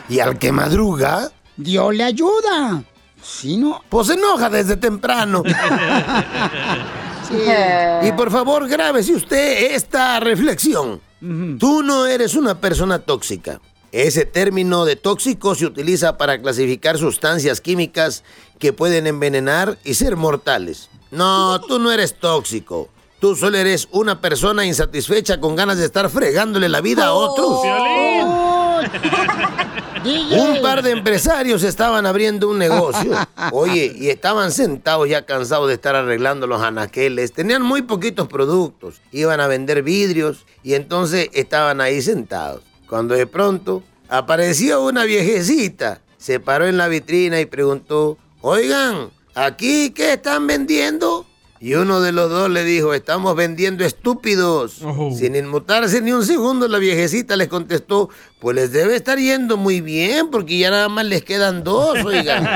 Y al que madruga, Dios le ayuda. ¿Sí, no? Pues se enoja desde temprano. Y por favor, grábese usted esta reflexión. Tú no eres una persona tóxica. Ese término de tóxico se utiliza para clasificar sustancias químicas que pueden envenenar y ser mortales. No, tú no eres tóxico. Tú solo eres una persona insatisfecha con ganas de estar fregándole la vida a otros. Un par de empresarios estaban abriendo un negocio. Oye, y estaban sentados ya cansados de estar arreglando los anaqueles. Tenían muy poquitos productos. Iban a vender vidrios y entonces estaban ahí sentados. Cuando de pronto apareció una viejecita. Se paró en la vitrina y preguntó, oigan, ¿aquí qué están vendiendo? Y uno de los dos le dijo, estamos vendiendo estúpidos. Sin inmutarse ni un segundo, la viejecita les contestó, pues les debe estar yendo muy bien, porque ya nada más les quedan dos, oigan.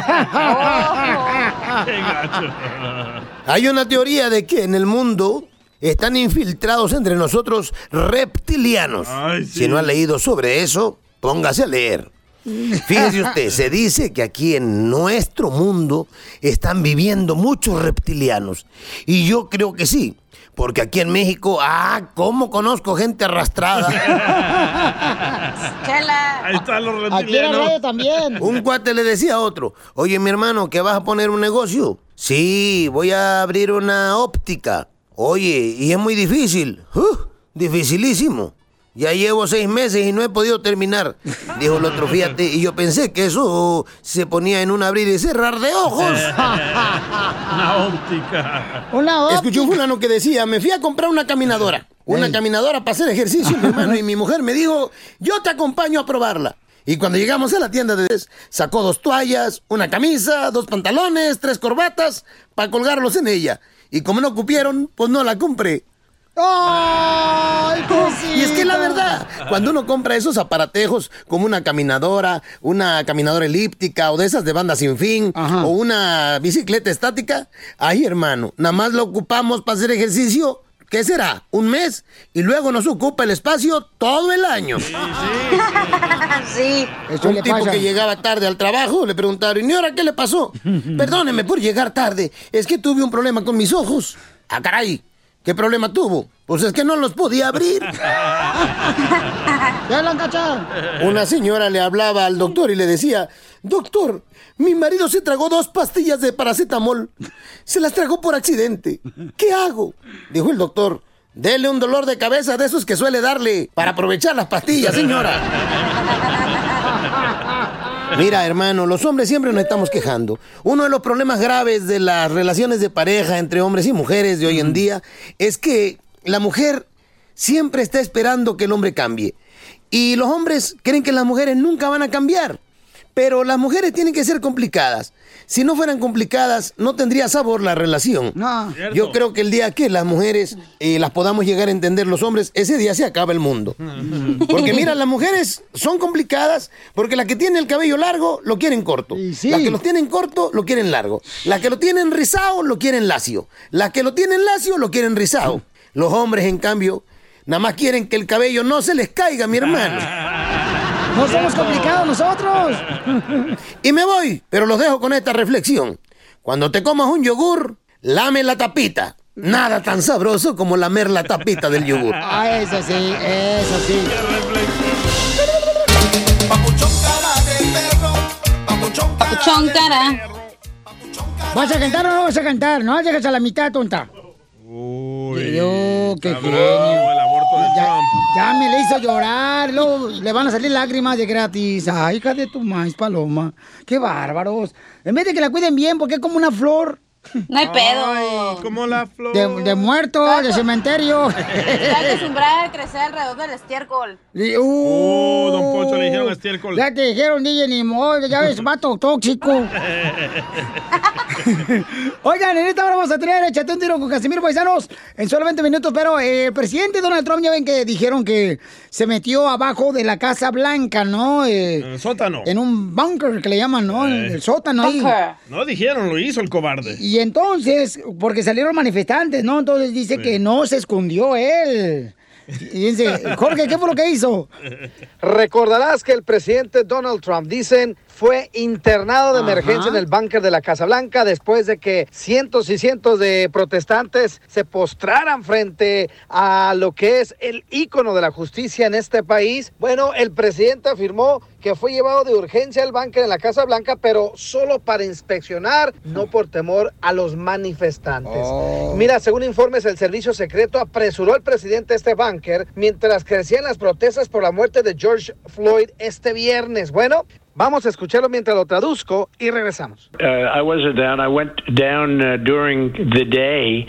Hay una teoría de que en el mundo están infiltrados entre nosotros reptilianos. Si no ha leído sobre eso, póngase a leer. Fíjese usted, se dice que aquí en nuestro mundo están viviendo muchos reptilianos. Y yo creo que sí, porque aquí en México, ah, ¿cómo conozco gente arrastrada? Ahí están los Aquí en la reptilianos. también. Un cuate le decía a otro, oye mi hermano, ¿que vas a poner un negocio? Sí, voy a abrir una óptica. Oye, y es muy difícil. ¡Uh! dificilísimo. Ya llevo seis meses y no he podido terminar. Dijo el otro, fíjate, y yo pensé que eso se ponía en un abrir y cerrar de ojos. Una óptica. Una Escuché un fulano que decía, me fui a comprar una caminadora. Una caminadora para hacer ejercicio, mi hermano. Y mi mujer me dijo, yo te acompaño a probarla. Y cuando llegamos a la tienda de sacó dos toallas, una camisa, dos pantalones, tres corbatas para colgarlos en ella. Y como no cupieron, pues no la compré. ¡Ay, Y es que la verdad, cuando uno compra esos aparatejos como una caminadora, una caminadora elíptica o de esas de banda sin fin o una bicicleta estática, ay hermano, nada más lo ocupamos para hacer ejercicio. ¿Qué será? ¿Un mes? Y luego nos ocupa el espacio todo el año. Sí. Eso Un tipo pasa. que llegaba tarde al trabajo le preguntaron, ¿y ahora qué le pasó? Perdóneme por llegar tarde, es que tuve un problema con mis ojos. Ah, caray, ¿qué problema tuvo? Pues es que no los podía abrir. Una señora le hablaba al doctor y le decía, doctor, mi marido se tragó dos pastillas de paracetamol. Se las tragó por accidente. ¿Qué hago? Dijo el doctor. Dele un dolor de cabeza de esos que suele darle para aprovechar las pastillas, señora. Mira, hermano, los hombres siempre nos estamos quejando. Uno de los problemas graves de las relaciones de pareja entre hombres y mujeres de hoy en día es que la mujer siempre está esperando que el hombre cambie. Y los hombres creen que las mujeres nunca van a cambiar. Pero las mujeres tienen que ser complicadas. Si no fueran complicadas, no tendría sabor la relación. Yo creo que el día que las mujeres eh, las podamos llegar a entender los hombres, ese día se acaba el mundo. Porque mira, las mujeres son complicadas porque la que tiene el cabello largo lo quieren corto. Las que lo tienen corto lo quieren largo. Las que lo tienen rizado lo quieren lacio. Las que lo tienen lacio lo quieren rizado. Los hombres, en cambio, Nada más quieren que el cabello no se les caiga, mi hermano. No somos complicados nosotros. Y me voy, pero los dejo con esta reflexión. Cuando te comas un yogur, lame la tapita. Nada tan sabroso como lamer la tapita del yogur. Ah, eso sí, eso sí. Papuchón cara de perro. Papuchón cara. ¿Vas a cantar o no vas a cantar? No, llegas a la mitad, tonta. Uy, Yo, qué genio. el aborto de Ya, Trump. ya me le hizo llorar, luego le van a salir lágrimas de gratis. Ay, hija de tu maíz, paloma. Qué bárbaros. En vez de que la cuiden bien, porque es como una flor. No hay pedo. Ay, como la flor. De, de muerto, de cementerio. Está acostumbrada a crecer alrededor del estiércol. Y- uh, Oh, don Poncho, le dijeron estiércol. Ya te dijeron, DJ, ni modo, ya ves, vato tóxico. Oigan, en esta hora vamos a tener Échate un tiro con Casimiro Paisanos en solamente minutos, pero eh, el presidente Donald Trump ya ven que dijeron que se metió abajo de la Casa Blanca, ¿no? Eh, En el sótano. en un bunker que le llaman, ¿no? En el sótano ahí. No dijeron, lo hizo el cobarde. Y entonces, porque salieron manifestantes, ¿no? Entonces dice que no se escondió él. Y dice, Jorge, ¿qué fue lo que hizo? Recordarás que el presidente Donald Trump, dicen, fue internado de Ajá. emergencia en el búnker de la Casa Blanca después de que cientos y cientos de protestantes se postraran frente a lo que es el ícono de la justicia en este país. Bueno, el presidente afirmó que fue llevado de urgencia al búnker en la Casa Blanca, pero solo para inspeccionar, no por temor a los manifestantes. Mira, según informes, el servicio secreto apresuró al presidente este búnker mientras crecían las protestas por la muerte de George Floyd este viernes. Bueno, vamos a escucharlo mientras lo traduzco y regresamos. Uh, I wasn't down. I went down uh, during the day,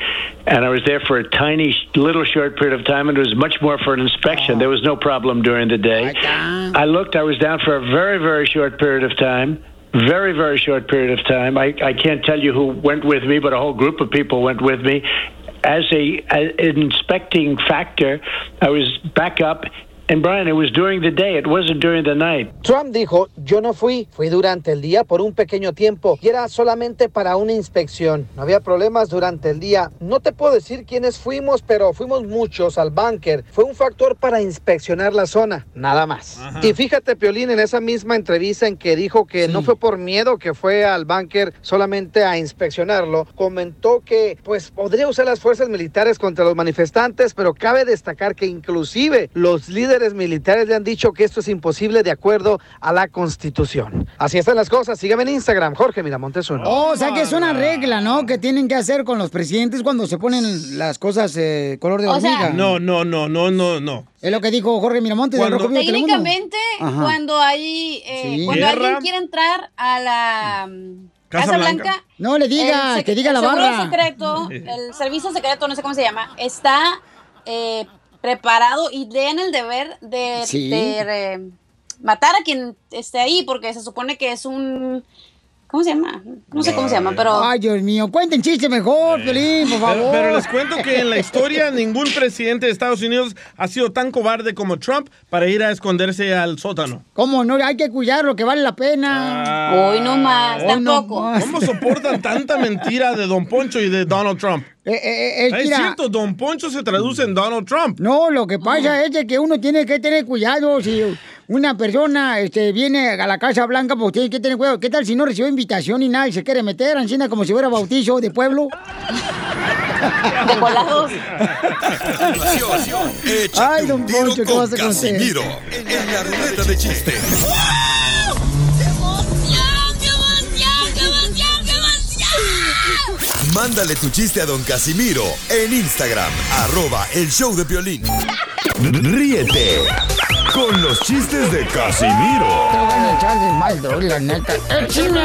and I was there for a tiny, little short period of time, and it was much more for an inspection. There was no problem during the day. I looked. I was down for a very, very short period of time. Very, very short period of time. I, I can't tell you who went with me, but a whole group of people went with me. As a as an inspecting factor, I was back up. And Brian, it was during the day. It wasn't during the night. Trump dijo, yo no fui, fui durante el día por un pequeño tiempo y era solamente para una inspección. No había problemas durante el día. No te puedo decir quiénes fuimos, pero fuimos muchos al búnker. Fue un factor para inspeccionar la zona, nada más. Y fíjate, Piolín, en esa misma entrevista en que dijo que no fue por miedo que fue al búnker solamente a inspeccionarlo, comentó que pues podría usar las fuerzas militares contra los manifestantes, pero cabe destacar que inclusive los líderes militares le han dicho que esto es imposible de acuerdo a la Constitución. Así están las cosas. Sígueme en Instagram, Jorge Miramontes uno. Oh, o sea que es una regla, ¿no? Que tienen que hacer con los presidentes cuando se ponen las cosas eh, color de O sea- hormiga. No, no, no, no, no, no. Es lo que dijo Jorge Miramontes Cuando-. Técnicamente, cuando hay, eh, Sí. cuando Guerra. alguien quiere entrar a la mm, Casa Casa, Blanca. Blanca, No le diga, el que diga la el barra. secreto, el servicio secreto, no sé cómo se llama, está eh, preparado y tiene el deber de, Sí. de, eh, matar a quien esté ahí, porque se supone que es un, ¿cómo se llama? No sé cómo se llama, pero Ay, Dios mío, cuenten chiste mejor, Piolín, por favor. Pero, pero les cuento que en la historia ningún presidente de Estados Unidos ha sido tan cobarde como Trump para ir a esconderse al sótano. ¿Cómo no? Hay que cuidar lo que vale la pena. Hoy no más, Hoy no tampoco. más. ¿Cómo soportan tanta mentira de Don Poncho y de Donald Trump? Eh, eh, eh, es cierto, Don Poncho se traduce en Donald Trump. No, lo que pasa es que uno tiene que tener cuidado. Si una persona este, viene a la Casa Blanca, pues tiene que tener cuidado. ¿Qué tal si no recibe invitación y nada y se quiere meter? Encina como si fuera bautizo de pueblo. de volados. Ay, don Poncho, ¿qué con vas a hacer? Casimiro en la ruleta de chistes. Mándale tu chiste a don Casimiro en Instagram, arroba el show de violín. Ríete con los chistes de Casimiro Te van a echar de mal, doy, la neta. ¡Échame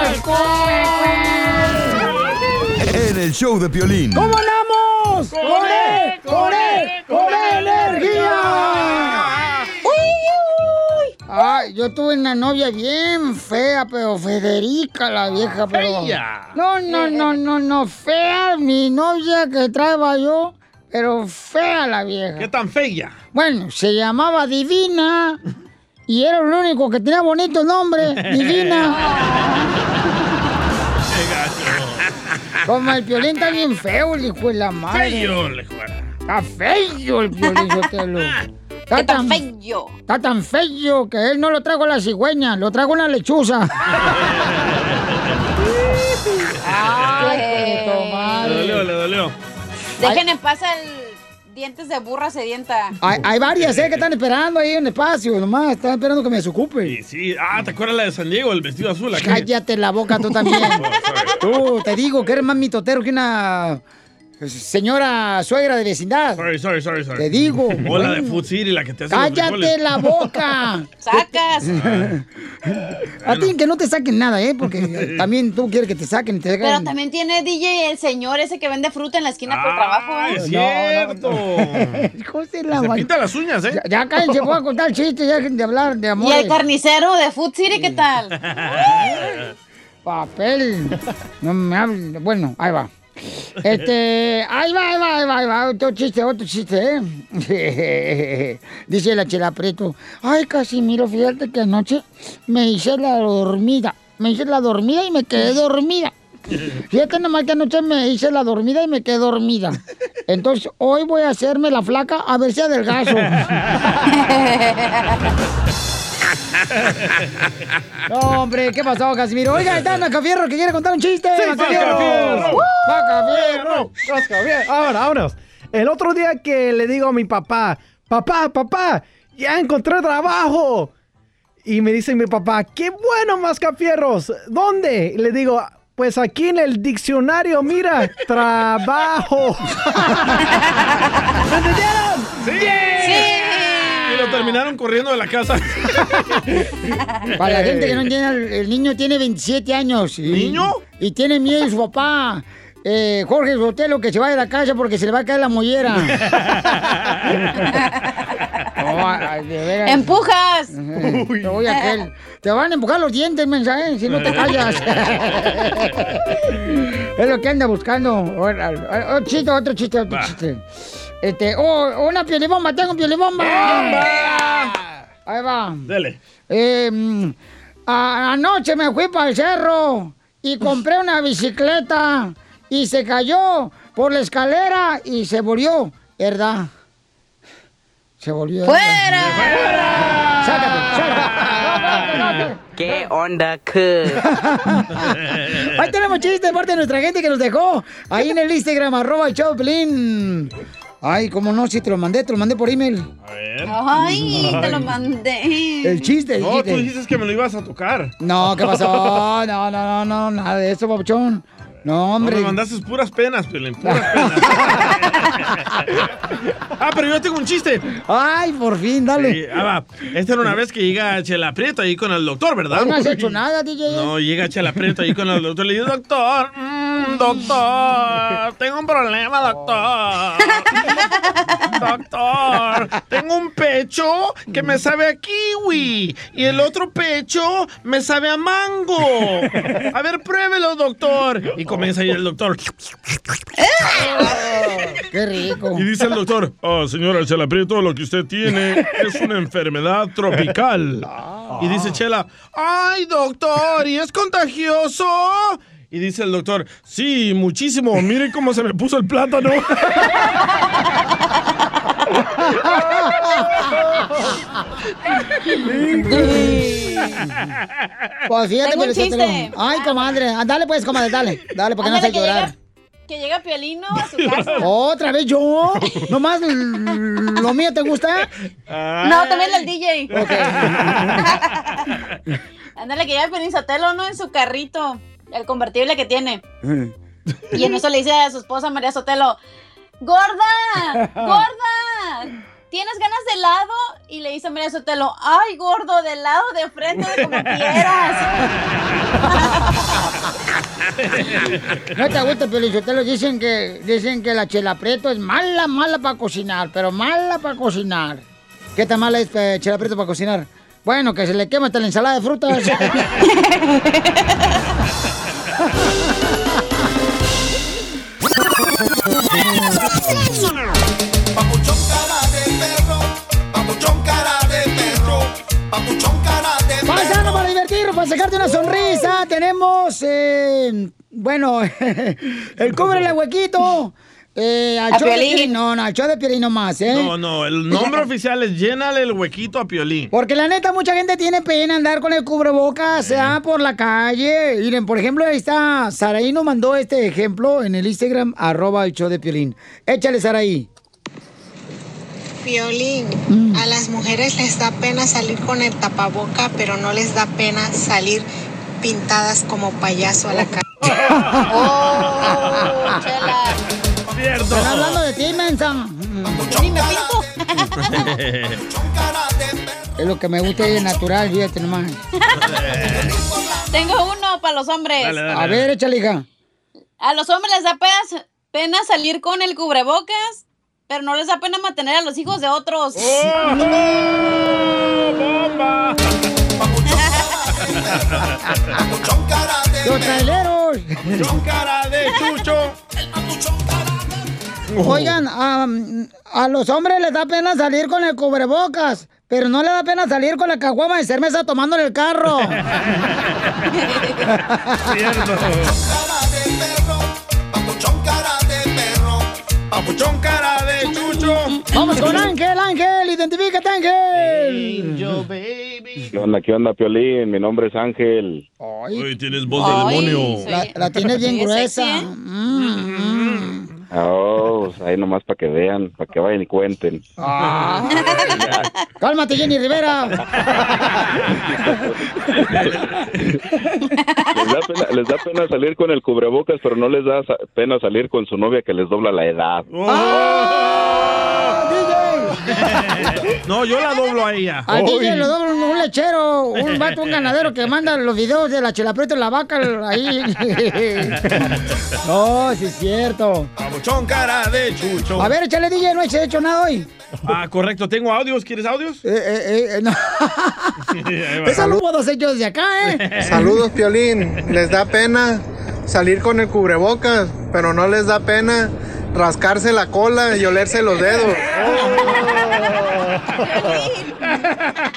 en el show de violín. ¿Cómo andamos? ¡Con él! ¡Con él! ¡Con energía! Ay, yo tuve una novia bien fea, pero Federica, la vieja, pero... Fea. No, no, no, no, no, fea mi novia que traeba yo, pero fea la vieja. ¿Qué tan fea? Bueno, se llamaba Divina y era el único que tenía bonito nombre, Divina. Como el violín está bien feo, el hijo de la madre. Feo, le juega. Está feo el violín, Sotelo. Está ¿Qué tan tan feo? Está tan feo que él no lo trago a la cigüeña, lo trago a la lechuza. Ay, hijo tu Le dolió, le dolió. Dejen en paz al dientes de burra sedienta. Hay, hay varias, ¿eh? Que están esperando ahí en el espacio, nomás. Están esperando que me desocupe. Sí, sí. Ah, ¿te acuerdas la de San Diego, el vestido azul? aquel? Cállate la boca tú también. tú, te digo que eres más mitotero que una señora suegra de vecindad. Sorry, sorry, sorry, sorry. Te digo. O la de Food City, la que te hace ¡Cállate la boca! ¡Sacas! A ti que no te saquen nada, ¿eh? Porque también tú quieres que te saquen y te Pero saquen. también tiene DJ el señor ese que vende fruta en la esquina por trabajo. ¿eh? es cierto. Hijos de la Se pinta las uñas, ¿eh? Ya, ya cállense, voy a contar chistes, ya dejen de hablar de amor. Y el carnicero de Food City, ¿qué tal? Papel. No me hables. Bueno, ahí va. Este, ahí va, ahí va, ahí va, ahí va, otro chiste, otro chiste, ¿eh? Dice la chela Preto, ay, Casimiro, fíjate que anoche me hice la dormida, me hice la dormida y me quedé dormida. Fíjate nomás que anoche me hice la dormida y me quedé dormida. Entonces, hoy voy a hacerme la flaca a ver si adelgazo. No, hombre, ¿qué pasó, Casimiro? Oiga, está Macafierro que quiere contar un chiste. Sí, Macafierro. Macafierro. Ahora, vámonos. El otro día que le digo a mi papá, papá, papá, ya encontré trabajo. Y me dice mi papá, qué bueno, Mascafierros. ¿Dónde? Y le digo, pues aquí en el diccionario, mira, trabajo. ¿Me entendieron? ¡Sí! Y lo terminaron corriendo de la casa. Para la gente que no entiende, el, niño tiene 27 años. Y, ¿Niño? Y tiene miedo de su papá. Eh, Jorge Sotelo que se vaya de la casa porque se le va a caer la mollera. No, ay, de veras. ¡Empujas! Te voy a aquel. Te van a empujar los dientes, mensaje, si no te callas. es lo que anda buscando. Otro chiste, otro chiste, otro chiste. Este, oh, una piolibomba, tengo piolibomba. Ahí va. Dele. Eh, a- anoche me fui para el cerro y compré una bicicleta y se cayó por la escalera y se murió, ¿verdad? Se volvió. ¡Fuera! Sácate, sácate. ¿Qué onda, que? Ahí tenemos chiste de parte de nuestra gente que nos dejó. Ahí en el Instagram, arroba Pelín. Ay, cómo no, si te lo mandé, te lo mandé por email. A ver. Ay, te lo mandé. El chiste, el No, chiste. tú dijiste que me lo ibas a tocar. No, ¿qué pasó? No, no, no, no, nada de eso, papuchón. No, No, hombre. me mandaste puras penas, Piolín, puras penas. ah, pero yo tengo un chiste. Ay, por fin, dale. Sí, ah, va. Esta era una vez que llega Chela Prieto ahí con el doctor, ¿verdad? No has hecho nada, DJ. No, llega Chela Prieto ahí con el doctor. Le dice, doctor, mm, doctor, tengo un problema, doctor. Doctor, tengo un pecho que me sabe a kiwi y el otro pecho me sabe a mango. A ver, pruébelo, doctor. Y comienza ahí el doctor. Qué rico. Y dice el doctor, oh, señora Chela Prieto, lo que usted tiene es una enfermedad tropical. Y dice Chela, ay, doctor, ¿y es contagioso? Y dice el doctor, sí, muchísimo, mire cómo se me puso el plátano. Pues fíjate, Tengo un chiste. Ay, comadre. Ah, Dale, pues, comadre, dale. Dale, porque no Ándale, hace que llorar. llega, que llega Piolino a su casa. ¿Otra vez yo? ¿Nomás lo mío te gusta? No, también el DJ. Ándale, que llega Piolín Sotelo, ¿no? En su carrito, el convertible que tiene. Y en eso le dice a su esposa María Sotelo, ¡Gorda! ¡Gorda! ¿Tienes ganas de helado? Y le dice María Sotelo, ¡ay, gordo, de helado de frente, de como quieras! No te gusta, Pelizotelo. Dicen que, dicen que la chela preto es mala, mala para cocinar, pero mala para cocinar. ¿Qué tan mala es eh, chela preto para cocinar? Bueno, que se le quema hasta la ensalada de frutas. Papuchón cara de perro, papuchón cara de perro, papuchón cara de perro. Para divertirnos, para sacarte una sonrisa, tenemos, eh, bueno, el cúbrele huequito. Eh, al A show de Piolín. No, no, al show de Piolín nomás, ¿eh? No, no, el nombre oficial es llénale el huequito a Piolín. Porque la neta, mucha gente tiene pena andar con el cubrebocas sea por la calle. Miren, por ejemplo, ahí está, Saraí nos mandó este ejemplo en el Instagram, arroba el show de Piolín. Échale, Saraí. Piolín, a las mujeres les da pena salir con el tapaboca, pero no les da pena salir pintadas como payaso a la calle. lo que me gusta y es natural, fíjate nomás. Tengo uno para los hombres. Dale, dale. A ver, échale, hija. A los hombres les da pena, pena salir con el cubrebocas, pero no les da pena mantener a los hijos de otros. ¡Oh! ¡Bomba! ¡Los traileros! ¡Papuchón cara de chucho! Oigan, am, a los hombres les da pena salir con el cubrebocas, pero no le da pena salir con la caguama de cerveza tomando en el carro. Cierto. Papuchón cara de chucho. Vamos con Ángel, Ángel, identifícate, Ángel. ¿Qué onda, qué onda, Piolín? Mi nombre es Ángel. Uy, tienes voz de demonio. La, la tienes bien gruesa. ¿eh? Mm, mm. Oh, pues ahí nomás para que vean, para que vayan y cuenten. Ah. Cálmate, Jenny Rivera. Les da, pena, les da pena salir con el cubrebocas, pero no les da pena salir con su novia que les dobla la edad. ¡Ah, DJ! No, yo la doblo a ella. A DJ lo dobla un, lechero, un vato, un ganadero que manda los videos de la chelapreta y la vaca ahí. No, sí es cierto. Papuchón cara de chucho. A ver, échale, DJ, no he hecho nada hoy. Ah, correcto. ¿Tengo audios? ¿Quieres audios? Eh, eh, eh, no. Ahí va. Eso lo puedo hacer yo desde acá, ¿eh? Saludos, Piolín. Les da pena salir con el cubrebocas, pero no les da pena rascarse la cola y olerse los dedos.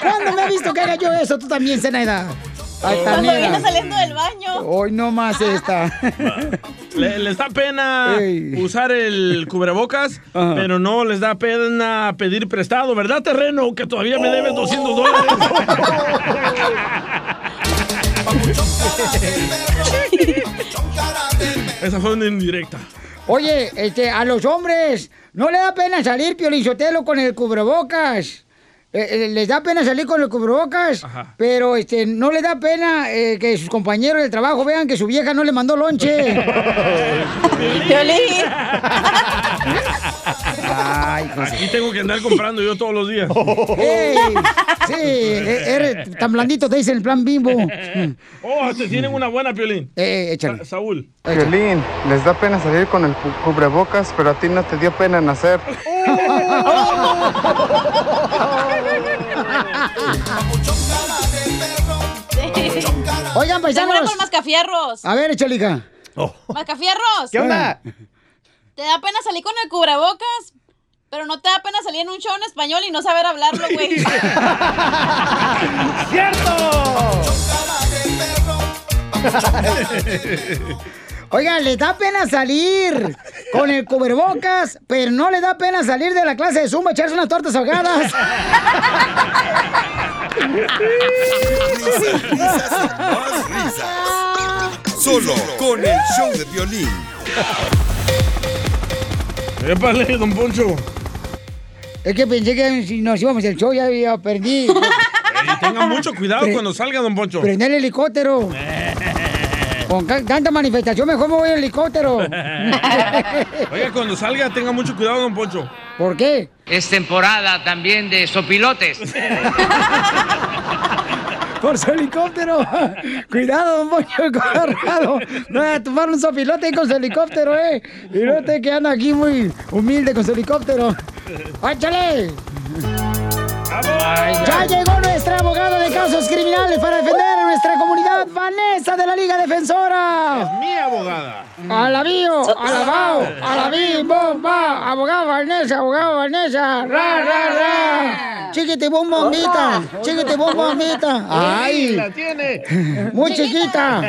¿Cuándo me has visto que haga yo eso? Tú también, Zenaida. Cuando viene saliendo del baño. Hoy no más esta. Le- les da pena usar el cubrebocas, pero no les da pena pedir prestado, ¿verdad, terreno? Que todavía me debes 200 dólares. Esa fue una indirecta. Oye, este, a los hombres, ¿no le da pena salir, Piolinsotelo, con el cubrebocas? Eh, eh, les da pena salir con el cubrebocas, pero este, no le da pena eh, que sus compañeros de trabajo vean que su vieja no le mandó lonche. Piolín. Ay, Aquí tengo que andar comprando yo todos los días. Ey, sí, e- eres tan blandito, te dicen el plan bimbo. Oh, te tienen una buena, Piolín. Eh, échale. Sa- Saúl. Piolín, les da pena salir con el cu- cubrebocas, pero a ti no te dio pena nacer. Oigan, paisanos. Tengo con mascafierros. A ver, échale, hija. Mascafierros. ¿Qué onda? Te da pena salir con el cubrebocas, pero no te da pena salir en un show en español y no saber hablarlo, güey. Oigan, le da pena salir con el cubrebocas, pero no le da pena salir de la clase de Zumba, echarse unas tortas ahogadas. Risas, risas y más risas. Solo con el show de violín. Épale, don Poncho. Es que pensé que si nos íbamos al show ya había perdido. Ey, tenga mucho cuidado Pre- cuando salga, don Poncho. Prender el helicóptero. Con tanta manifestación, mejor me voy en helicóptero. Oiga, cuando salga, tenga mucho cuidado, don Poncho. ¿Por qué? Es temporada también de sopilotes. Por su helicóptero. Cuidado, don Poncho Corrado. No voy a tomar un sopilote ahí con su helicóptero, ¿eh? Y no te que anda aquí muy humilde con su helicóptero. ¡Échale! Ya llegó nuestra abogada de casos criminales para defender a nuestra comunidad, Vanessa de la Liga Defensora. Es mi abogada. Alabío, alabao, alabí, bomba, abogado Vanessa, abogado Vanessa, ra, ra, ra. Chiquiti, bom, bombita, chiquiti, bom, bombita. Ay, La tiene. muy chiquita.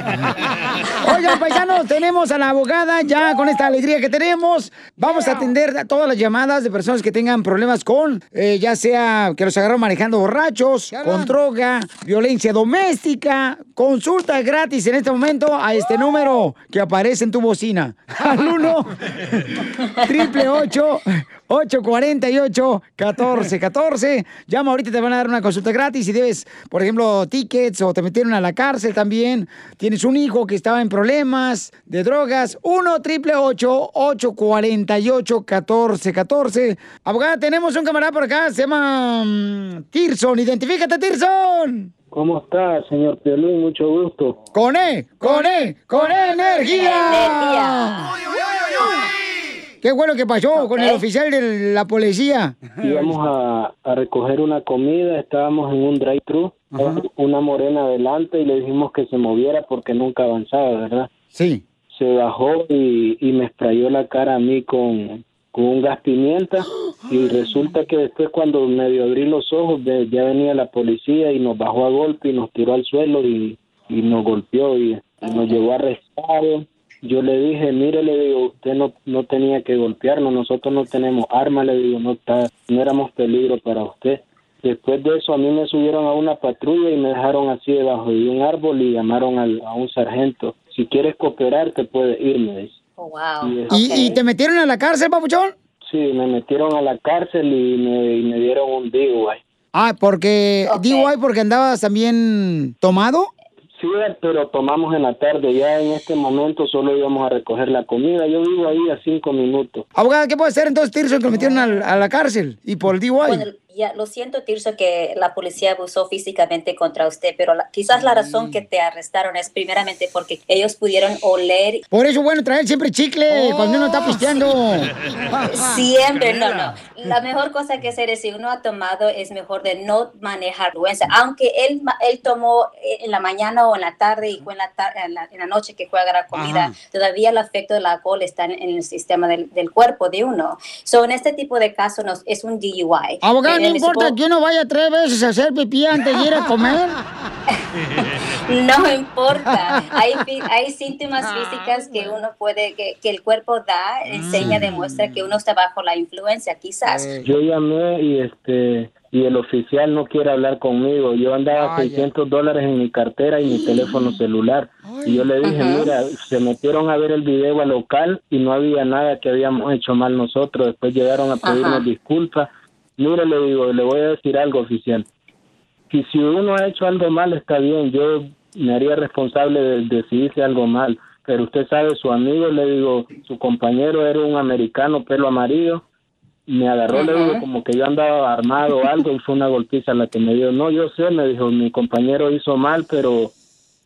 Oigan, paisanos, tenemos a la abogada ya con esta alegría que tenemos. Vamos a atender a todas las llamadas de personas que tengan problemas con, eh, ya sea que los agarraron manejando borrachos, con droga, violencia doméstica. Consulta gratis en este momento a este número que aparece en tu bocina. Al 1 triple 848 1414 Llama ahorita, te van a dar una consulta gratis. Si debes, por ejemplo, tickets o te metieron a la cárcel también. Tienes un hijo que estaba en problemas de drogas. 1 triple 848 1414 Abogada, tenemos un camarada por acá. Se llama mm, Tirson. Identifícate, Tirson. ¿Cómo está, señor Piolín? Mucho gusto. Con E, con E, con E energía. ¿Qué fue lo que pasó con el oficial de la policía? Íbamos a, a recoger una comida, estábamos en un drive-thru, una morena adelante y le dijimos que se moviera porque nunca avanzaba, ¿verdad? Sí. Se bajó y, y me sprayó la cara a mí con, con un gas pimienta y resulta que después cuando medio abrí los ojos ya venía la policía y nos bajó a golpe y nos tiró al suelo y, y nos golpeó y, y nos llevó arrestado. Yo le dije, mire, le digo, usted no, no tenía que golpearnos, nosotros no tenemos armas, le digo, no, está, no éramos peligro para usted. Después de eso a mí me subieron a una patrulla y me dejaron así debajo de un árbol y llamaron al- a un sargento. Si quieres cooperar te puedes ir, me dice. Wow. Y, ¿Y, y te metieron a la cárcel, papuchón? Sí, me metieron a la cárcel y me, y me dieron un DUI. Ah, porque, DUI, porque andabas también tomado. Sí, pero tomamos en la tarde. Ya en este momento solo íbamos a recoger la comida. Yo vivo ahí a cinco minutos. Abogada, ¿qué puede hacer entonces, Tirson, que lo metieron a, la cárcel? Y por DUI. Bueno, ya, lo siento, Tirso, que la policía abusó físicamente contra usted, pero la- quizás la razón que te arrestaron es primeramente porque ellos pudieron oler. Por eso, bueno, traer siempre chicle cuando uno está pisteando. Siempre, no, no. La mejor cosa que hacer es si uno ha tomado es mejor de no manejar vergüenza. Aunque él, él tomó eh, en la mañana o en la tarde y fue en la, en la, en la noche que fue a agarrar comida, Ajá. todavía el efecto del alcohol está en, en el sistema del, del cuerpo de uno. So, en este tipo de casos nos, es un DUI. Abogada, El importa que uno vaya tres veces a hacer pipí antes de ir a comer. No importa. Hay, hay síntomas físicas que uno puede, que, que el cuerpo da, enseña, demuestra que uno está bajo la influencia, quizás. Yo llamé y este y el oficial no quiere hablar conmigo. Yo andaba 600 dólares en mi cartera y mi teléfono celular. Y yo le dije, Ajá. mira, se metieron a ver el video al local y no había nada que habíamos hecho mal nosotros. Después llegaron a pedirnos Ajá. disculpas. Mire, le digo, le voy a decir algo oficial. Y si uno ha hecho algo mal, está bien. Yo me haría responsable de, de si hice algo mal. Pero usted sabe, su amigo, le digo, su compañero era un americano, pelo amarillo. Me agarró, le digo, como que yo andaba armado o algo y fue una golpiza la que me dio. No, yo sé, me dijo, mi compañero hizo mal, pero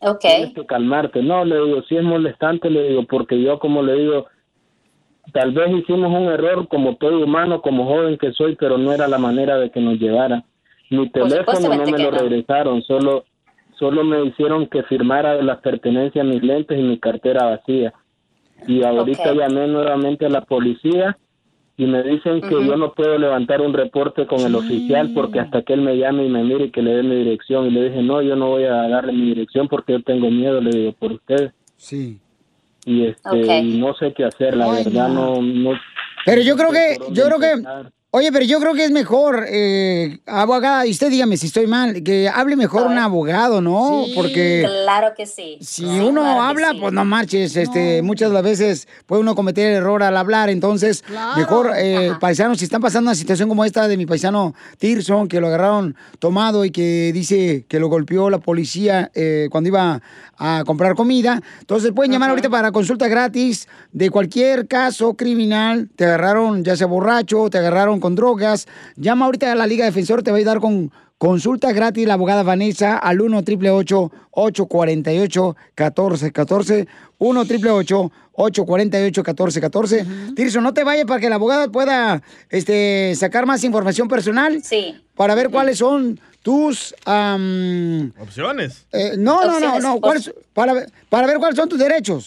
Ok. tienes que calmarte. No, le digo, si es molestante, le digo, porque yo, como le digo, tal vez hicimos un error como todo humano, como joven que soy, pero no era la manera de que nos llevara. Mi teléfono no me lo no. regresaron, solo solo me hicieron que firmara las pertenencias, mis lentes y mi cartera vacía. Y ahorita llamé nuevamente a la policía y me dicen que yo no puedo levantar un reporte con el oficial porque hasta que él me llame y me mire y que le dé mi dirección. Y le dije, no, yo no voy a darle mi dirección porque yo tengo miedo, le digo, por usted. Sí. Y este Ok. y no sé qué hacer, la Ay, verdad, no. no, no Pero yo creo que, yo creo que. Oye, pero yo creo que es mejor, eh, abogada, y usted dígame si estoy mal, que hable mejor un abogado, ¿no? Porque Claro que sí. si uno habla, pues no marches, este, muchas de las veces puede uno cometer error al hablar, entonces mejor, eh, paisanos, si están pasando una situación como esta de mi paisano Tirson, que lo agarraron tomado y que dice que lo golpeó la policía eh, cuando iba a comprar comida, entonces pueden llamar ahorita para consulta gratis de cualquier caso criminal, te agarraron ya sea borracho, te agarraron con drogas, llama ahorita a la Liga Defensor, te va a ayudar con Consulta gratis la abogada Vanessa al 1 888 848 1414 1 888 848 1414 Tirso, no te vayas para que la abogada pueda este, sacar más información personal. Sí. Para ver cuáles son tus... Opciones. eh, no, no, no, no. ¿cuáles- para, ver- para ver cuáles son tus derechos.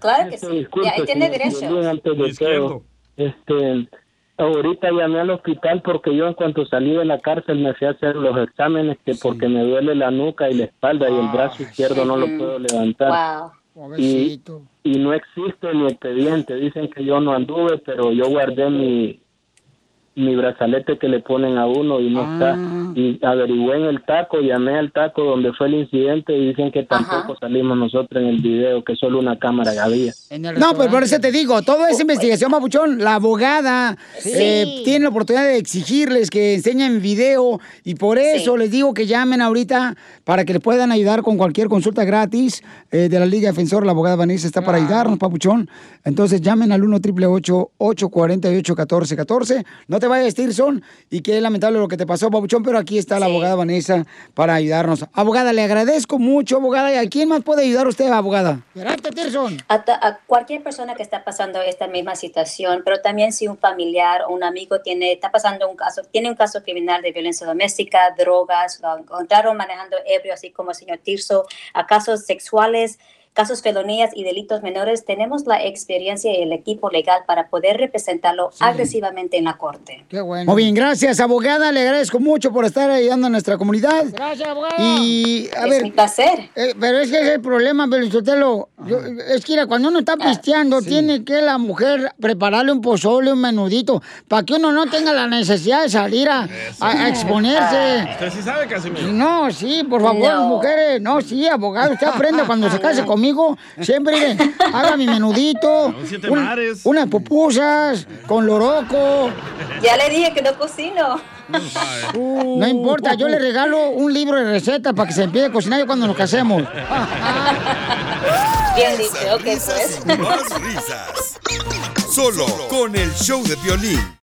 Claro que sí. Disculpe, Ya, ahí tiene derecho. Piolín, antes de todo, este, ahorita llamé al hospital porque yo en cuanto salí de la cárcel me fui a hacer los exámenes que porque me duele la nuca y la espalda y el brazo izquierdo no lo puedo levantar. Y, y no existe mi expediente. Dicen que yo no anduve, pero yo guardé mi mi brazalete que le ponen a uno y no está. Y averigüé en el taco, llamé al taco donde fue el incidente y dicen que tampoco salimos nosotros en el video, que solo una cámara había. No, pues por eso te digo, toda esa investigación, Papuchón, la abogada eh, tiene la oportunidad de exigirles que enseñen video y por eso les digo que llamen ahorita para que le puedan ayudar con cualquier consulta gratis eh, de la Liga Defensor. La abogada Vanessa está para ayudarnos, Papuchón. Entonces llamen al 1 888 848 1414 No te vayas, Tirson, y qué lamentable lo que te pasó, Papuchón, pero aquí está la abogada Vanessa para ayudarnos. Abogada, le agradezco mucho, abogada. ¿Y a quién más puede ayudar usted, abogada? Gracias, Tirson. a, a cualquier persona que está pasando esta misma situación, pero también si un familiar o un amigo tiene, está pasando un caso, tiene un caso criminal de violencia doméstica, drogas, lo encontraron manejando así como el señor Tirso, a casos sexuales, casos felonías y delitos menores, tenemos la experiencia y el equipo legal para poder representarlo agresivamente en la corte. Qué bueno. Muy bien, gracias, abogada. Le agradezco mucho por estar ayudando a nuestra comunidad. Gracias, abogada. Y, a Es ver. mi placer. eh, pero es que ese es el problema, Pelizotelo. Es que mira, cuando uno está pisteando, tiene que la mujer prepararle un pozole, un menudito, para que uno no tenga la necesidad de salir a, a- a exponerse. Usted sí sabe, Casimiro. No, sí, por favor, No. mujeres. No, sí, abogado. Usted aprende cuando se case conmigo. Siempre mire, haga mi menudito. siete un- mares. unas pupusas con loroco. Ya le dije que no cocino. No importa, yo le regalo un libro de recetas para que se empiece a cocinar yo cuando nos casemos. Bien dicho, ok, pues. Más risas. Solo con el show de violín.